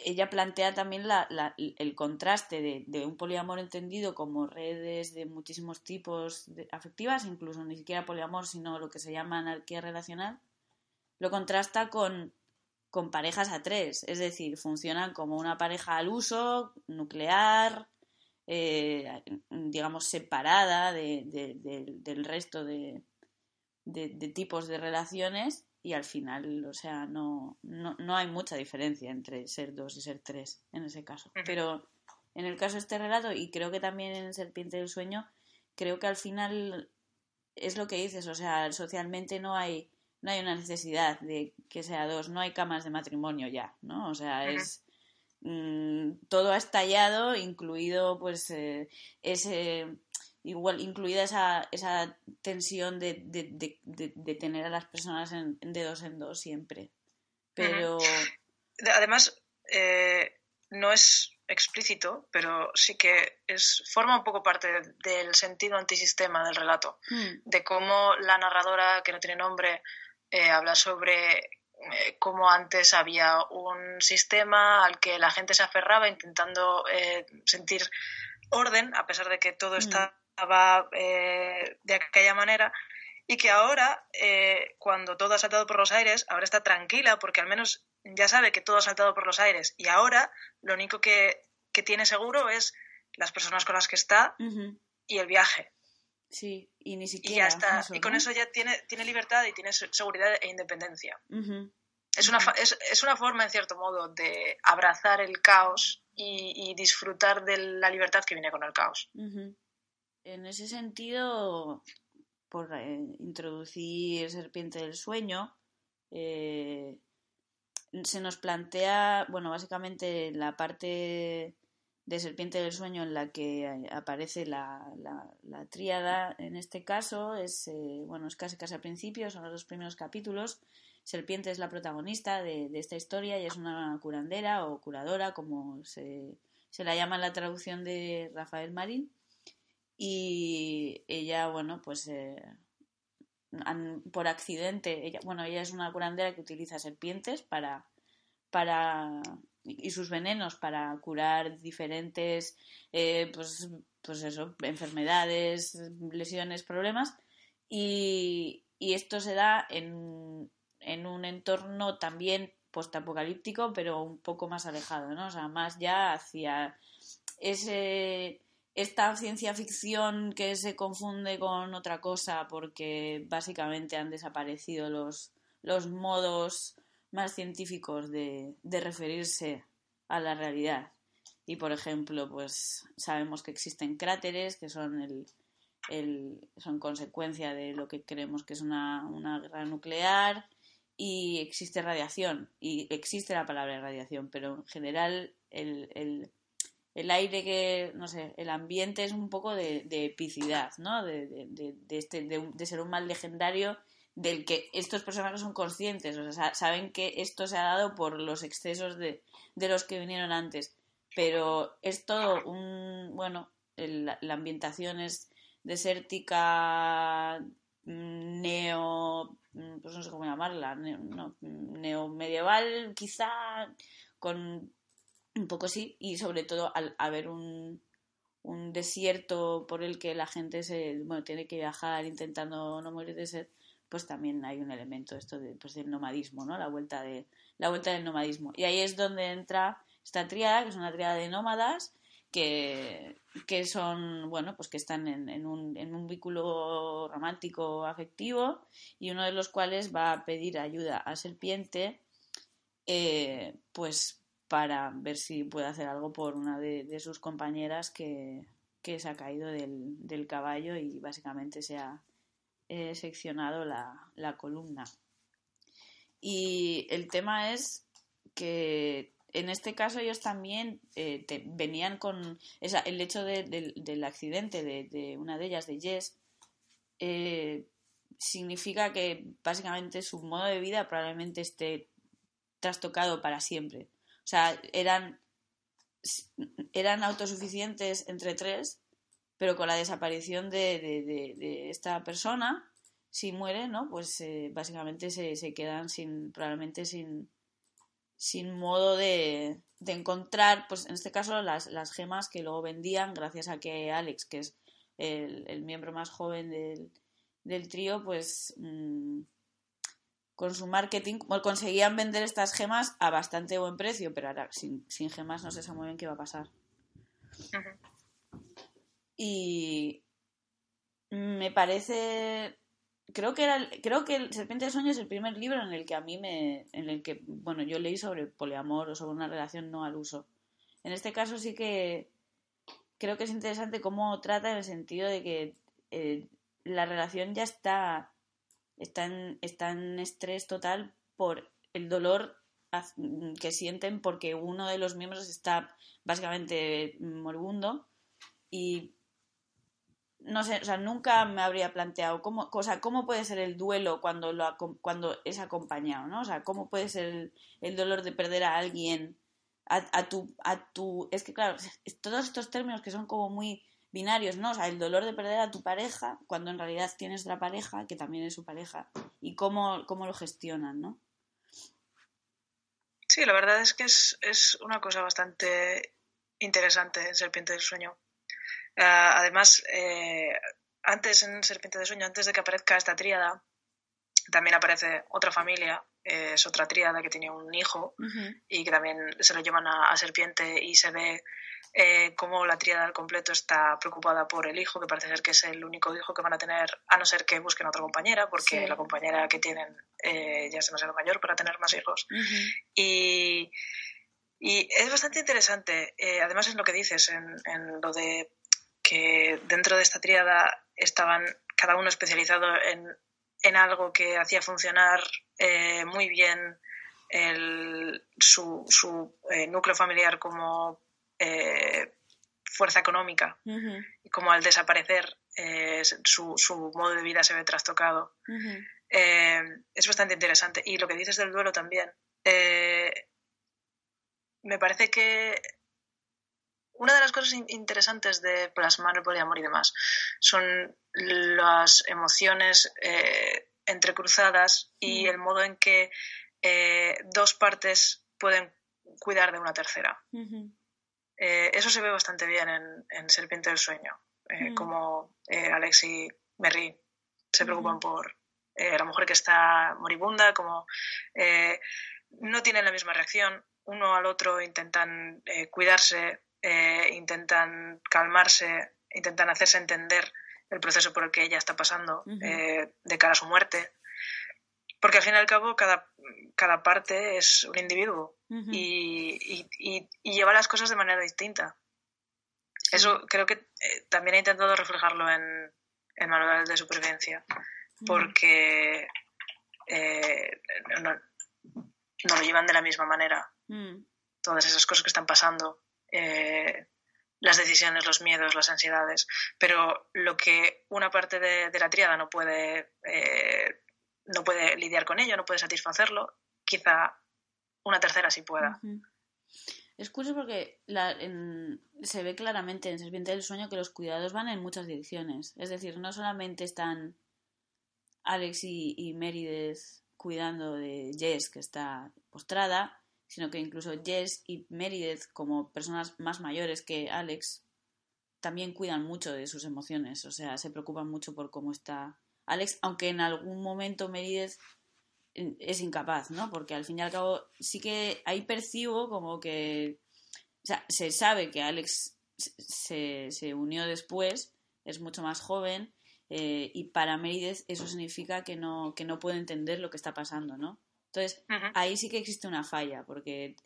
ella plantea también la- la- el contraste de, de un poliamor entendido como redes de muchísimos tipos de- afectivas, incluso ni siquiera poliamor, sino lo que se llama anarquía relacional, lo contrasta con, con parejas a tres, es decir, funcionan como una pareja al uso, nuclear, eh, digamos, separada de- de- de- del resto de, tipos de relaciones y al final, o sea, no, no, no hay mucha diferencia entre ser dos y ser tres en ese caso. Pero en el caso de este relato, y creo que también en Serpiente del Sueño, creo que al final es lo que dices, o sea, socialmente no hay, no hay una necesidad de que sea dos, no hay camas de matrimonio ya, ¿no? O sea, es mm, todo ha estallado, incluido pues eh, ese igual incluida esa, esa tensión de, de, de, de- de tener a las personas en, de dos en dos siempre. Pero De- Además, eh, no es explícito, pero sí que es, forma un poco parte del sentido antisistema del relato. hmm, de cómo la narradora, que no tiene nombre, eh, habla sobre eh, cómo antes había un sistema al que la gente se aferraba intentando eh, sentir orden, a pesar de que todo Mm. estaba eh, de aquella manera, y que ahora, eh, cuando todo ha saltado por los aires, ahora está tranquila porque al menos ya sabe que todo ha saltado por los aires, y ahora lo único que, que tiene seguro es las personas con las que está y el viaje sí, y ni y siquiera ya está. eso, y con eso ya tiene, tiene libertad y tiene se- seguridad e independencia. Es una, fa- es, es una forma, en cierto modo, de abrazar el caos y, y disfrutar de la libertad que viene con el caos. En ese sentido, por eh, introducir Serpiente del Sueño, eh, se nos plantea, bueno, básicamente la parte de Serpiente del Sueño en la que eh, aparece la, la, la tríada, en este caso, es, eh, bueno, es casi casi al principio, son los dos primeros capítulos. Serpiente es la protagonista de, de esta historia y es una curandera o curadora, como se, se la llama en la traducción de Rafael Marín. Y ella, bueno, pues eh, por accidente, ella, bueno, ella es una curandera que utiliza serpientes para, para y sus venenos para curar diferentes, eh, pues, pues eso, enfermedades, lesiones, problemas. Y, y esto se da en, en un entorno también postapocalíptico, pero un poco más alejado, ¿no? O sea, más ya hacia ese esta ciencia ficción que se confunde con otra cosa porque básicamente han desaparecido los, los modos más científicos de, de referirse a la realidad. Y por ejemplo, pues sabemos que existen cráteres que son el, el- son consecuencia de lo que creemos que es una, una guerra nuclear y existe radiación y existe la palabra radiación, pero en general el, el, el aire que, no sé, el ambiente es un poco de, de epicidad, ¿no? De, de, de- este, de ser un mal legendario del que estos personajes son conscientes, o sea, sa- saben que esto se ha dado por los excesos de, de los que vinieron antes. Pero es todo un, bueno, la ambientación es desértica, neo, pues no sé cómo llamarla, neo, no, neo medieval quizá, con un poco sí, y sobre todo al haber un, un desierto por el que la gente se bueno, tiene que viajar intentando no morir de sed, pues también hay un elemento esto de, pues, del nomadismo, ¿no? La vuelta de la vuelta del nomadismo. Y ahí es donde entra esta tríada, que es una tríada de nómadas que, que son, bueno, pues que están en, en un, en un vínculo romántico afectivo y uno de los cuales va a pedir ayuda a Serpiente eh, pues para ver si puede hacer algo por una de, de sus compañeras que, que se ha caído del, del caballo y básicamente se ha eh, seccionado la, la columna. Y el tema es que en este caso ellos también eh, venían con el hecho de- del- accidente de, de una de ellas, de Jess, eh, significa que básicamente su modo de vida probablemente esté trastocado para siempre. O sea, eran, eran autosuficientes entre tres, pero con la desaparición de, de- esta persona, si muere, ¿no? Pues eh, básicamente se, se quedan sin, probablemente sin, sin modo de, de encontrar, pues en este caso, las, las gemas que luego vendían gracias a que Alex, que es el, miembro más joven del, del trío, pues mm, con su marketing conseguían vender estas gemas a bastante buen precio, pero ahora sin, sin gemas no se sabe muy bien qué va a pasar. Y me parece creo que era creo que el Serpiente de Sueño es el primer libro en el que a mí me en el que bueno yo leí sobre poliamor o sobre una relación no al uso. En este caso sí que creo que es interesante cómo trata en el sentido de que eh, la relación ya está está en, está en estrés total por el dolor que sienten porque uno de los miembros está básicamente moribundo y no sé, o sea, nunca me habría planteado cómo, o sea, cómo puede ser el duelo cuando, lo, cuando es acompañado, ¿no? O sea, cómo puede ser el, dolor de perder a alguien, a, a tu, a tu, es que claro, todos estos términos que son como muy binarios, ¿no? O sea, el dolor de perder a tu pareja cuando en realidad tienes otra pareja que también es su pareja y cómo, cómo lo gestionan, ¿no? Sí, la verdad es que es, es una cosa bastante interesante en Serpiente del Sueño. Ah, además, eh, antes en Serpiente del Sueño, antes de que aparezca esta tríada, también aparece otra familia, eh, es otra tríada que tiene un hijo y que también se lo llevan a, a Serpiente y se ve eh, cómo la tríada al completo está preocupada por el hijo, que parece ser que es el único hijo que van a tener, a no ser que busquen otra compañera, porque Sí. la compañera que tienen eh, ya es demasiado mayor para tener más hijos. Y, y es bastante interesante, eh, además en lo que dices, en, en lo de que dentro de esta tríada estaban cada uno especializado en, en algo que hacía funcionar eh, muy bien el- su, su, eh, núcleo familiar como eh, fuerza económica y como al desaparecer su, su modo de vida se ve trastocado. Es bastante interesante. Y lo que dices del duelo también. Me parece que una de las cosas in- interesantes de plasmar el poliamor y demás son las emociones eh, entrecruzadas y Mm. el modo en que eh, dos partes pueden cuidar de una tercera. Eh, eso se ve bastante bien en, en Serpiente del Sueño, Mm. como Alex y Merry se preocupan por la mujer que está moribunda, como no tienen la misma reacción, uno al otro intentan cuidarse, eh, intentan calmarse, intentan hacerse entender el proceso por el que ella está pasando eh, de cara a su muerte. Porque al fin y al cabo cada, cada parte es un individuo y, y- y- y lleva las cosas de manera distinta. Eso creo que eh, también he intentado reflejarlo en el manual de supervivencia, porque no, no lo llevan de la misma manera. Mm. Todas esas cosas que están pasando, eh, las decisiones, los miedos, las ansiedades, pero lo que una parte de, la tríada no puede eh, no puede lidiar con ello, no puede satisfacerlo, quizá una tercera sí pueda. Es curioso porque la- en- se ve claramente en Serpiente del Sueño que los cuidados van en muchas direcciones. Es decir, no solamente están Alex y, y Meredith cuidando de Jess, que está postrada, sino que incluso Jess y Meredith, como personas más mayores que Alex, también cuidan mucho de sus emociones. O sea, se preocupan mucho por cómo está Alex, aunque en algún momento Meredith en- es incapaz, ¿no? Porque al fin y al cabo sí que ahí percibo como que, o sea, se sabe que Alex se, se unió después, es mucho más joven eh, y para Meredith eso significa que no, que no puede entender lo que está pasando, ¿no? Entonces ahí sí que existe una falla porque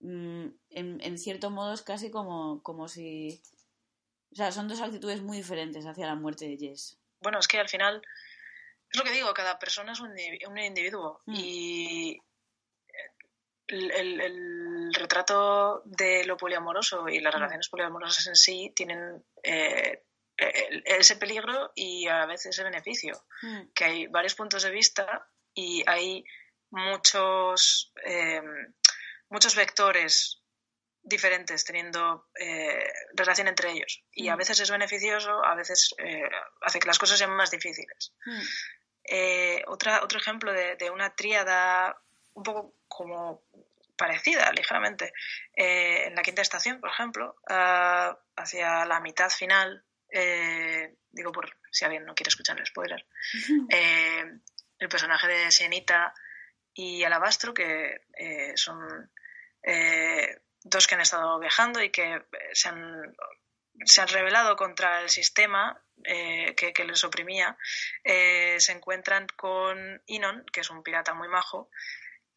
mm, en, en cierto modo es casi como, como si... O sea, son dos actitudes muy diferentes hacia la muerte de Jess. Bueno, es que al final, es lo que digo, cada persona es un, indivi- un individuo Mm. y el, el- el retrato de lo poliamoroso y las Mm. relaciones poliamorosas en sí tienen eh, el- ese peligro y a la vez ese beneficio, que hay varios puntos de vista y hay muchos, eh, muchos vectores diferentes teniendo eh, relación entre ellos. Y a Mm. veces es beneficioso, a veces eh, hace que las cosas sean más difíciles. Mm. Otra, otro ejemplo de, de una tríada un poco como parecida, ligeramente, eh, en la quinta estación, por ejemplo, ah, hacia la mitad final, eh, digo por si alguien no quiere escuchar el spoiler, eh, el personaje de Sienita y Alabastro, que eh, son eh, dos que han estado viajando y que eh, se han, se han rebelado contra el sistema eh, que, que les oprimía, eh, se encuentran con Inon, que es un pirata muy majo,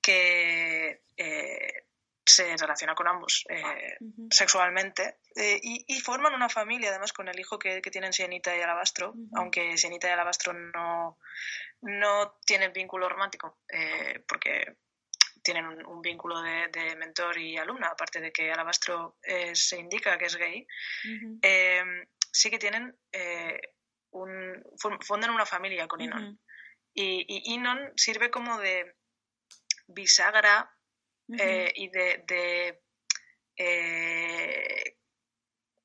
que eh, se relaciona con ambos eh, sexualmente eh, y, y forman una familia además con el hijo que, que tienen Sienita y Alabastro, aunque Sienita y Alabastro no, no tienen vínculo romántico eh, porque tienen un, un vínculo de, de mentor y alumna, aparte de que Alabastro eh, se indica que es gay, eh, sí que tienen eh, un, fun- fundan una familia con Inon. Y, y Inon sirve como de bisagra y de, de,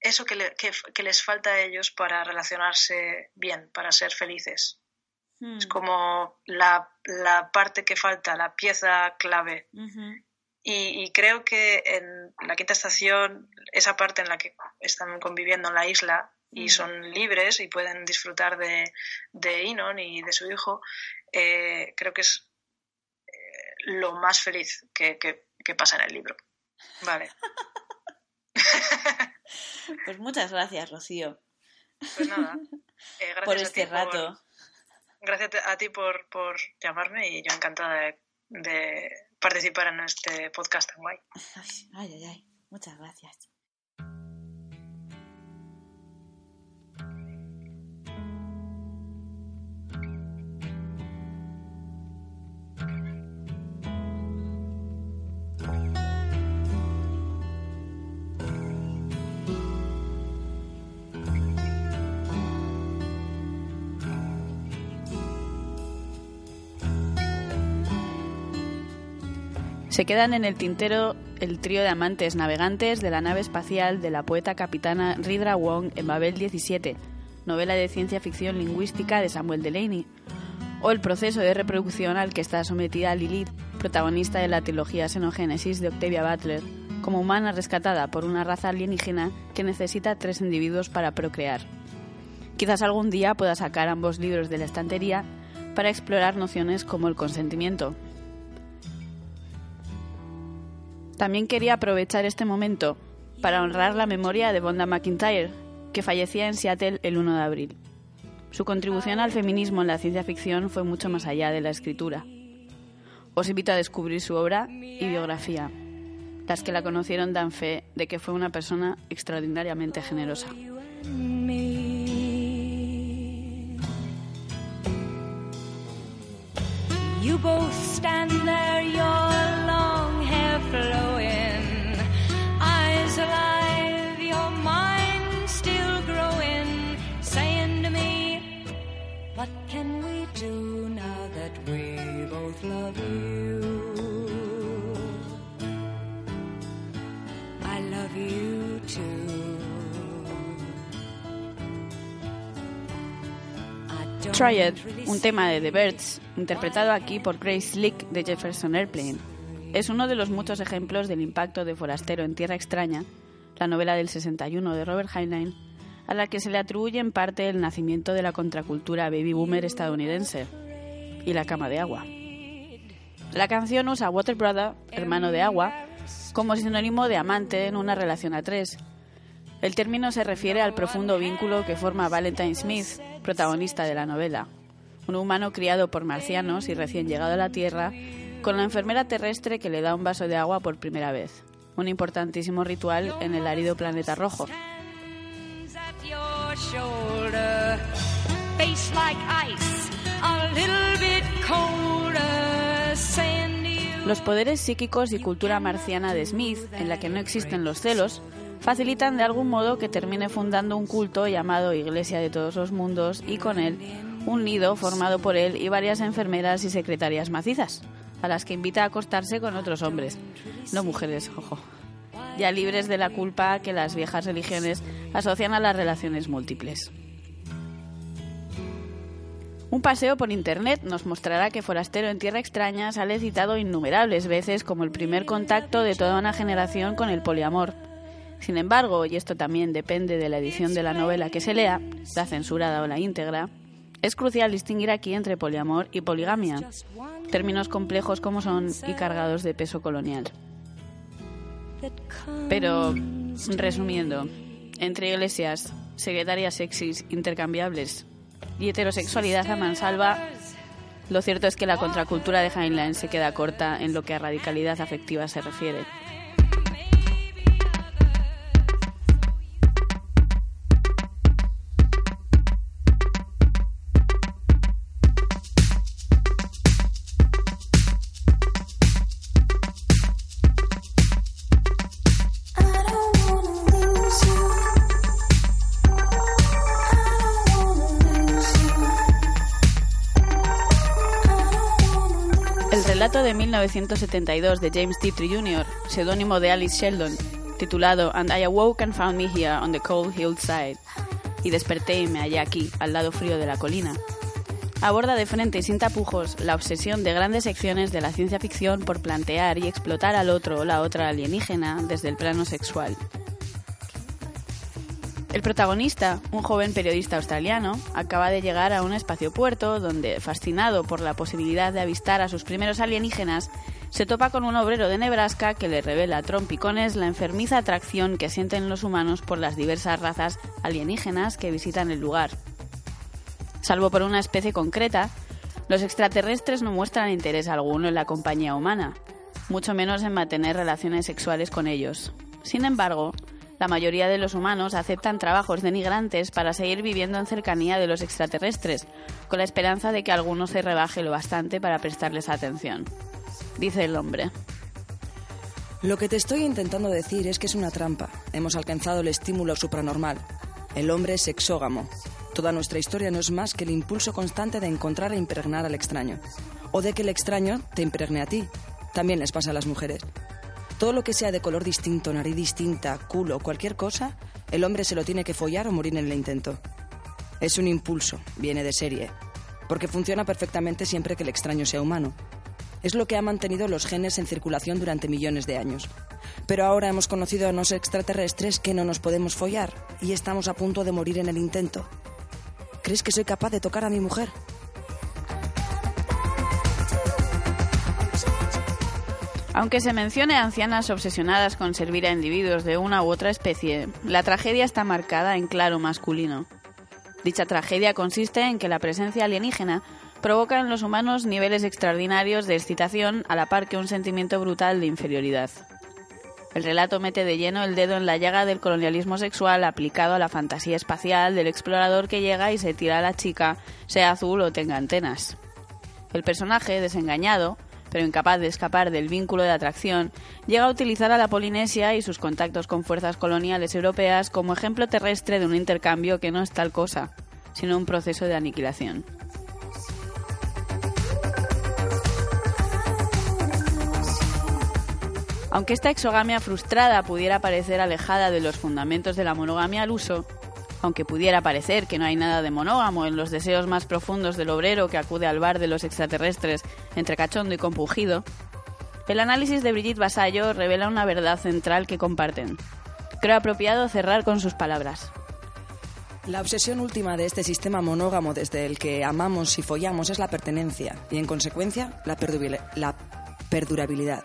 eso que, le- que- que les falta a ellos para relacionarse bien, para ser felices. Mm. Es como la, la parte que falta, la pieza clave. Y, y creo que en la quinta estación, esa parte en la que están conviviendo en la isla y Mm. son libres y pueden disfrutar de, de Inon y de su hijo, eh, creo que es eh, lo más feliz que, que- que pasa en el libro. Vale, Pues muchas gracias, Rocío, pues nada. eh, gracias por a este ti rato. Gracias a ti por, por llamarme y yo encantada de, participar en este podcast tan guay. Ay, ay, ay, ay. Muchas gracias. Se quedan en el tintero el trío de amantes navegantes de la nave espacial de la poeta capitana Ridra Wong en Babel 17, novela de ciencia ficción lingüística de Samuel Delaney, o el proceso de reproducción al que está sometida Lilith, protagonista de la trilogía Xenogénesis de Octavia Butler, como humana rescatada por una raza alienígena que necesita tres individuos para procrear. Quizás algún día pueda sacar ambos libros de la estantería para explorar nociones como el consentimiento, También quería aprovechar este momento para honrar la memoria de Bonda McIntyre, que fallecía en Seattle el 1 de abril. Su contribución al feminismo en la ciencia ficción fue mucho más allá de la escritura. Os invito a descubrir su obra y biografía. Las que la conocieron dan fe de que fue una persona extraordinariamente generosa. Do now that we both love you? I love you too. I don't Try It, un tema de The Birds, interpretado aquí por Grace Slick de Jefferson Airplane. Es uno de los muchos ejemplos del impacto de Forastero en Tierra Extraña, la novela del 61 de Robert Heinlein, a la que se le atribuye en parte el nacimiento de la contracultura baby boomer estadounidense y la cama de agua. La canción usa Water Brother, hermano de agua, como sinónimo de amante en una relación a tres. El término se refiere al profundo vínculo que forma Valentine Smith, protagonista de la novela, un humano criado por marcianos y recién llegado a la Tierra, con la enfermera terrestre que le da un vaso de agua por primera vez, un importantísimo ritual en el árido planeta rojo. Face like ice, a little bit colder. Los poderes psíquicos y cultura marciana de Smith, en la que no existen los celos, facilitan de algún modo que termine fundando un culto llamado Iglesia de todos los mundos y con él un nido formado por él y varias enfermeras y secretarias macizas, a las que invita a acostarse con otros hombres, no mujeres, ojo, ya libres de la culpa que las viejas religiones asocian a las relaciones múltiples. Un paseo por internet nos mostrará que Forastero en Tierra Extraña sale citado innumerables veces como el primer contacto de toda una generación con el poliamor. Sin embargo, y esto también depende de la edición de la novela que se lea, la censurada o la íntegra, es crucial distinguir aquí entre poliamor y poligamia, términos complejos como son y cargados de peso colonial. Pero, resumiendo, entre iglesias, secretarias sexys intercambiables y heterosexualidad a mansalva, lo cierto es que la contracultura de Heinlein se queda corta en lo que a radicalidad afectiva se refiere. 1972 de James Tiptree Jr., seudónimo de Alice Sheldon, titulado And I awoke and found me here on the cold hillside, y desperté y me hallé aquí, al lado frío de la colina, aborda de frente y sin tapujos la obsesión de grandes secciones de la ciencia ficción por plantear y explotar al otro o la otra alienígena desde el plano sexual. El protagonista, un joven periodista australiano, acaba de llegar a un espaciopuerto donde, fascinado por la posibilidad de avistar a sus primeros alienígenas, se topa con un obrero de Nebraska que le revela a trompicones la enfermiza atracción que sienten los humanos por las diversas razas alienígenas que visitan el lugar. Salvo por una especie concreta, los extraterrestres no muestran interés alguno en la compañía humana, mucho menos en mantener relaciones sexuales con ellos. Sin embargo, la mayoría de los humanos aceptan trabajos denigrantes para seguir viviendo en cercanía de los extraterrestres, con la esperanza de que alguno se rebaje lo bastante para prestarles atención. Dice el hombre. Lo que te estoy intentando decir es que es una trampa. Hemos alcanzado el estímulo supranormal. El hombre es exógamo. Toda nuestra historia no es más que el impulso constante de encontrar e impregnar al extraño. O de que el extraño te impregne a ti. También les pasa a las mujeres. Todo lo que sea de color distinto, nariz distinta, culo, cualquier cosa, el hombre se lo tiene que follar o morir en el intento. Es un impulso, viene de serie, porque funciona perfectamente siempre que el extraño sea humano. Es lo que ha mantenido los genes en circulación durante millones de años. Pero ahora hemos conocido a unos extraterrestres que no nos podemos follar y estamos a punto de morir en el intento. ¿Crees que soy capaz de tocar a mi mujer? Aunque se mencione ancianas obsesionadas con servir a individuos de una u otra especie, la tragedia está marcada en claro masculino. Dicha tragedia consiste en que la presencia alienígena provoca en los humanos niveles extraordinarios de excitación a la par que un sentimiento brutal de inferioridad. El relato mete de lleno el dedo en la llaga del colonialismo sexual aplicado a la fantasía espacial del explorador que llega y se tira a la chica, sea azul o tenga antenas. El personaje, desengañado, pero incapaz de escapar del vínculo de atracción, llega a utilizar a la Polinesia y sus contactos con fuerzas coloniales europeas como ejemplo terrestre de un intercambio que no es tal cosa, sino un proceso de aniquilación. Aunque esta exogamia frustrada pudiera parecer alejada de los fundamentos de la monogamia al uso, aunque pudiera parecer que no hay nada de monógamo en los deseos más profundos del obrero que acude al bar de los extraterrestres entre cachondo y compungido, el análisis de Brigitte Vasallo revela una verdad central que comparten. Creo apropiado cerrar con sus palabras. La obsesión última de este sistema monógamo desde el que amamos y follamos es la pertenencia y, en consecuencia, la, perdurabilidad.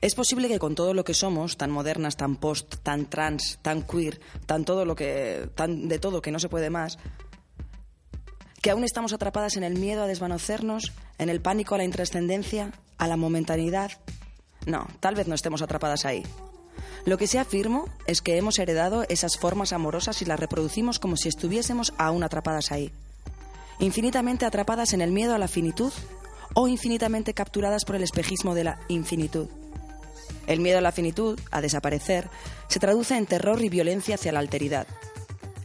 Es posible que con todo lo que somos, tan modernas, tan post, tan trans, tan queer, tan todo lo que, tan de todo que no se puede más, que aún estamos atrapadas en el miedo a desvanecernos, en el pánico a la intrascendencia, a la momentaneidad. No, tal vez no estemos atrapadas ahí. Lo que sí afirmo es que hemos heredado esas formas amorosas y las reproducimos como si estuviésemos aún atrapadas ahí. Infinitamente atrapadas en el miedo a la finitud o infinitamente capturadas por el espejismo de la infinitud. El miedo a la finitud, a desaparecer, se traduce en terror y violencia hacia la alteridad.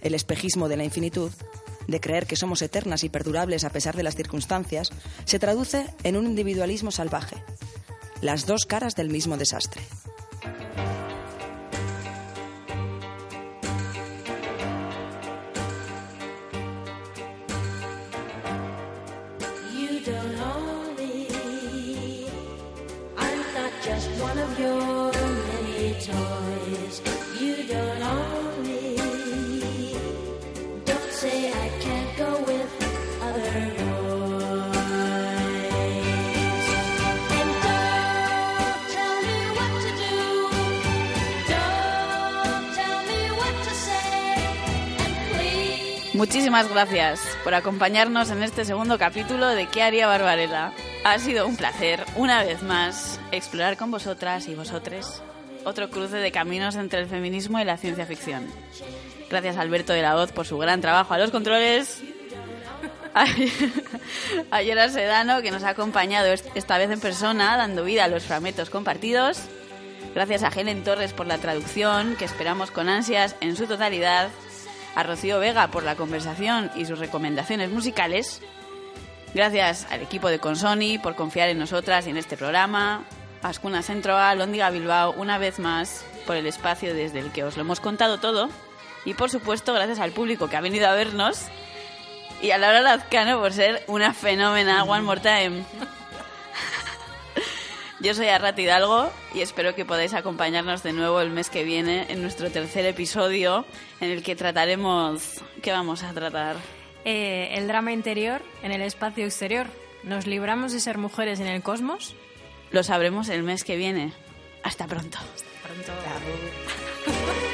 El espejismo de la infinitud, de creer que somos eternas y perdurables a pesar de las circunstancias, se traduce en un individualismo salvaje. Las dos caras del mismo desastre. Muchísimas gracias por acompañarnos en este segundo capítulo de ¿Qué haría Barbarella? Ha sido un placer, una vez más, explorar con vosotras y vosotres otro cruce de caminos entre el feminismo y la ciencia ficción. Gracias a Alberto de la Hoz por su gran trabajo a los controles. A Yera Sedano, que nos ha acompañado est- esta vez en persona, dando vida a los fragmentos compartidos. Gracias a Helen Torres por la traducción, que esperamos con ansias en su totalidad. A Rocío Vega por la conversación y sus recomendaciones musicales. Gracias al equipo de Consoni por confiar en nosotras y en este programa. A Ascuna Centro, a Lóndiga Bilbao, una vez más, por el espacio desde el que os lo hemos contado todo. Y por supuesto, gracias al público que ha venido a vernos. Y a Laura Lazcano por ser una fenómena One More Time. Yo soy Arrat Hidalgo y espero que podáis acompañarnos de nuevo el mes que viene en nuestro tercer episodio en el que trataremos... ¿Qué vamos a tratar? Eh, el drama interior en el espacio exterior. ¿Nos libramos de ser mujeres en el cosmos? Lo sabremos el mes que viene. Hasta pronto. Pronto. Don't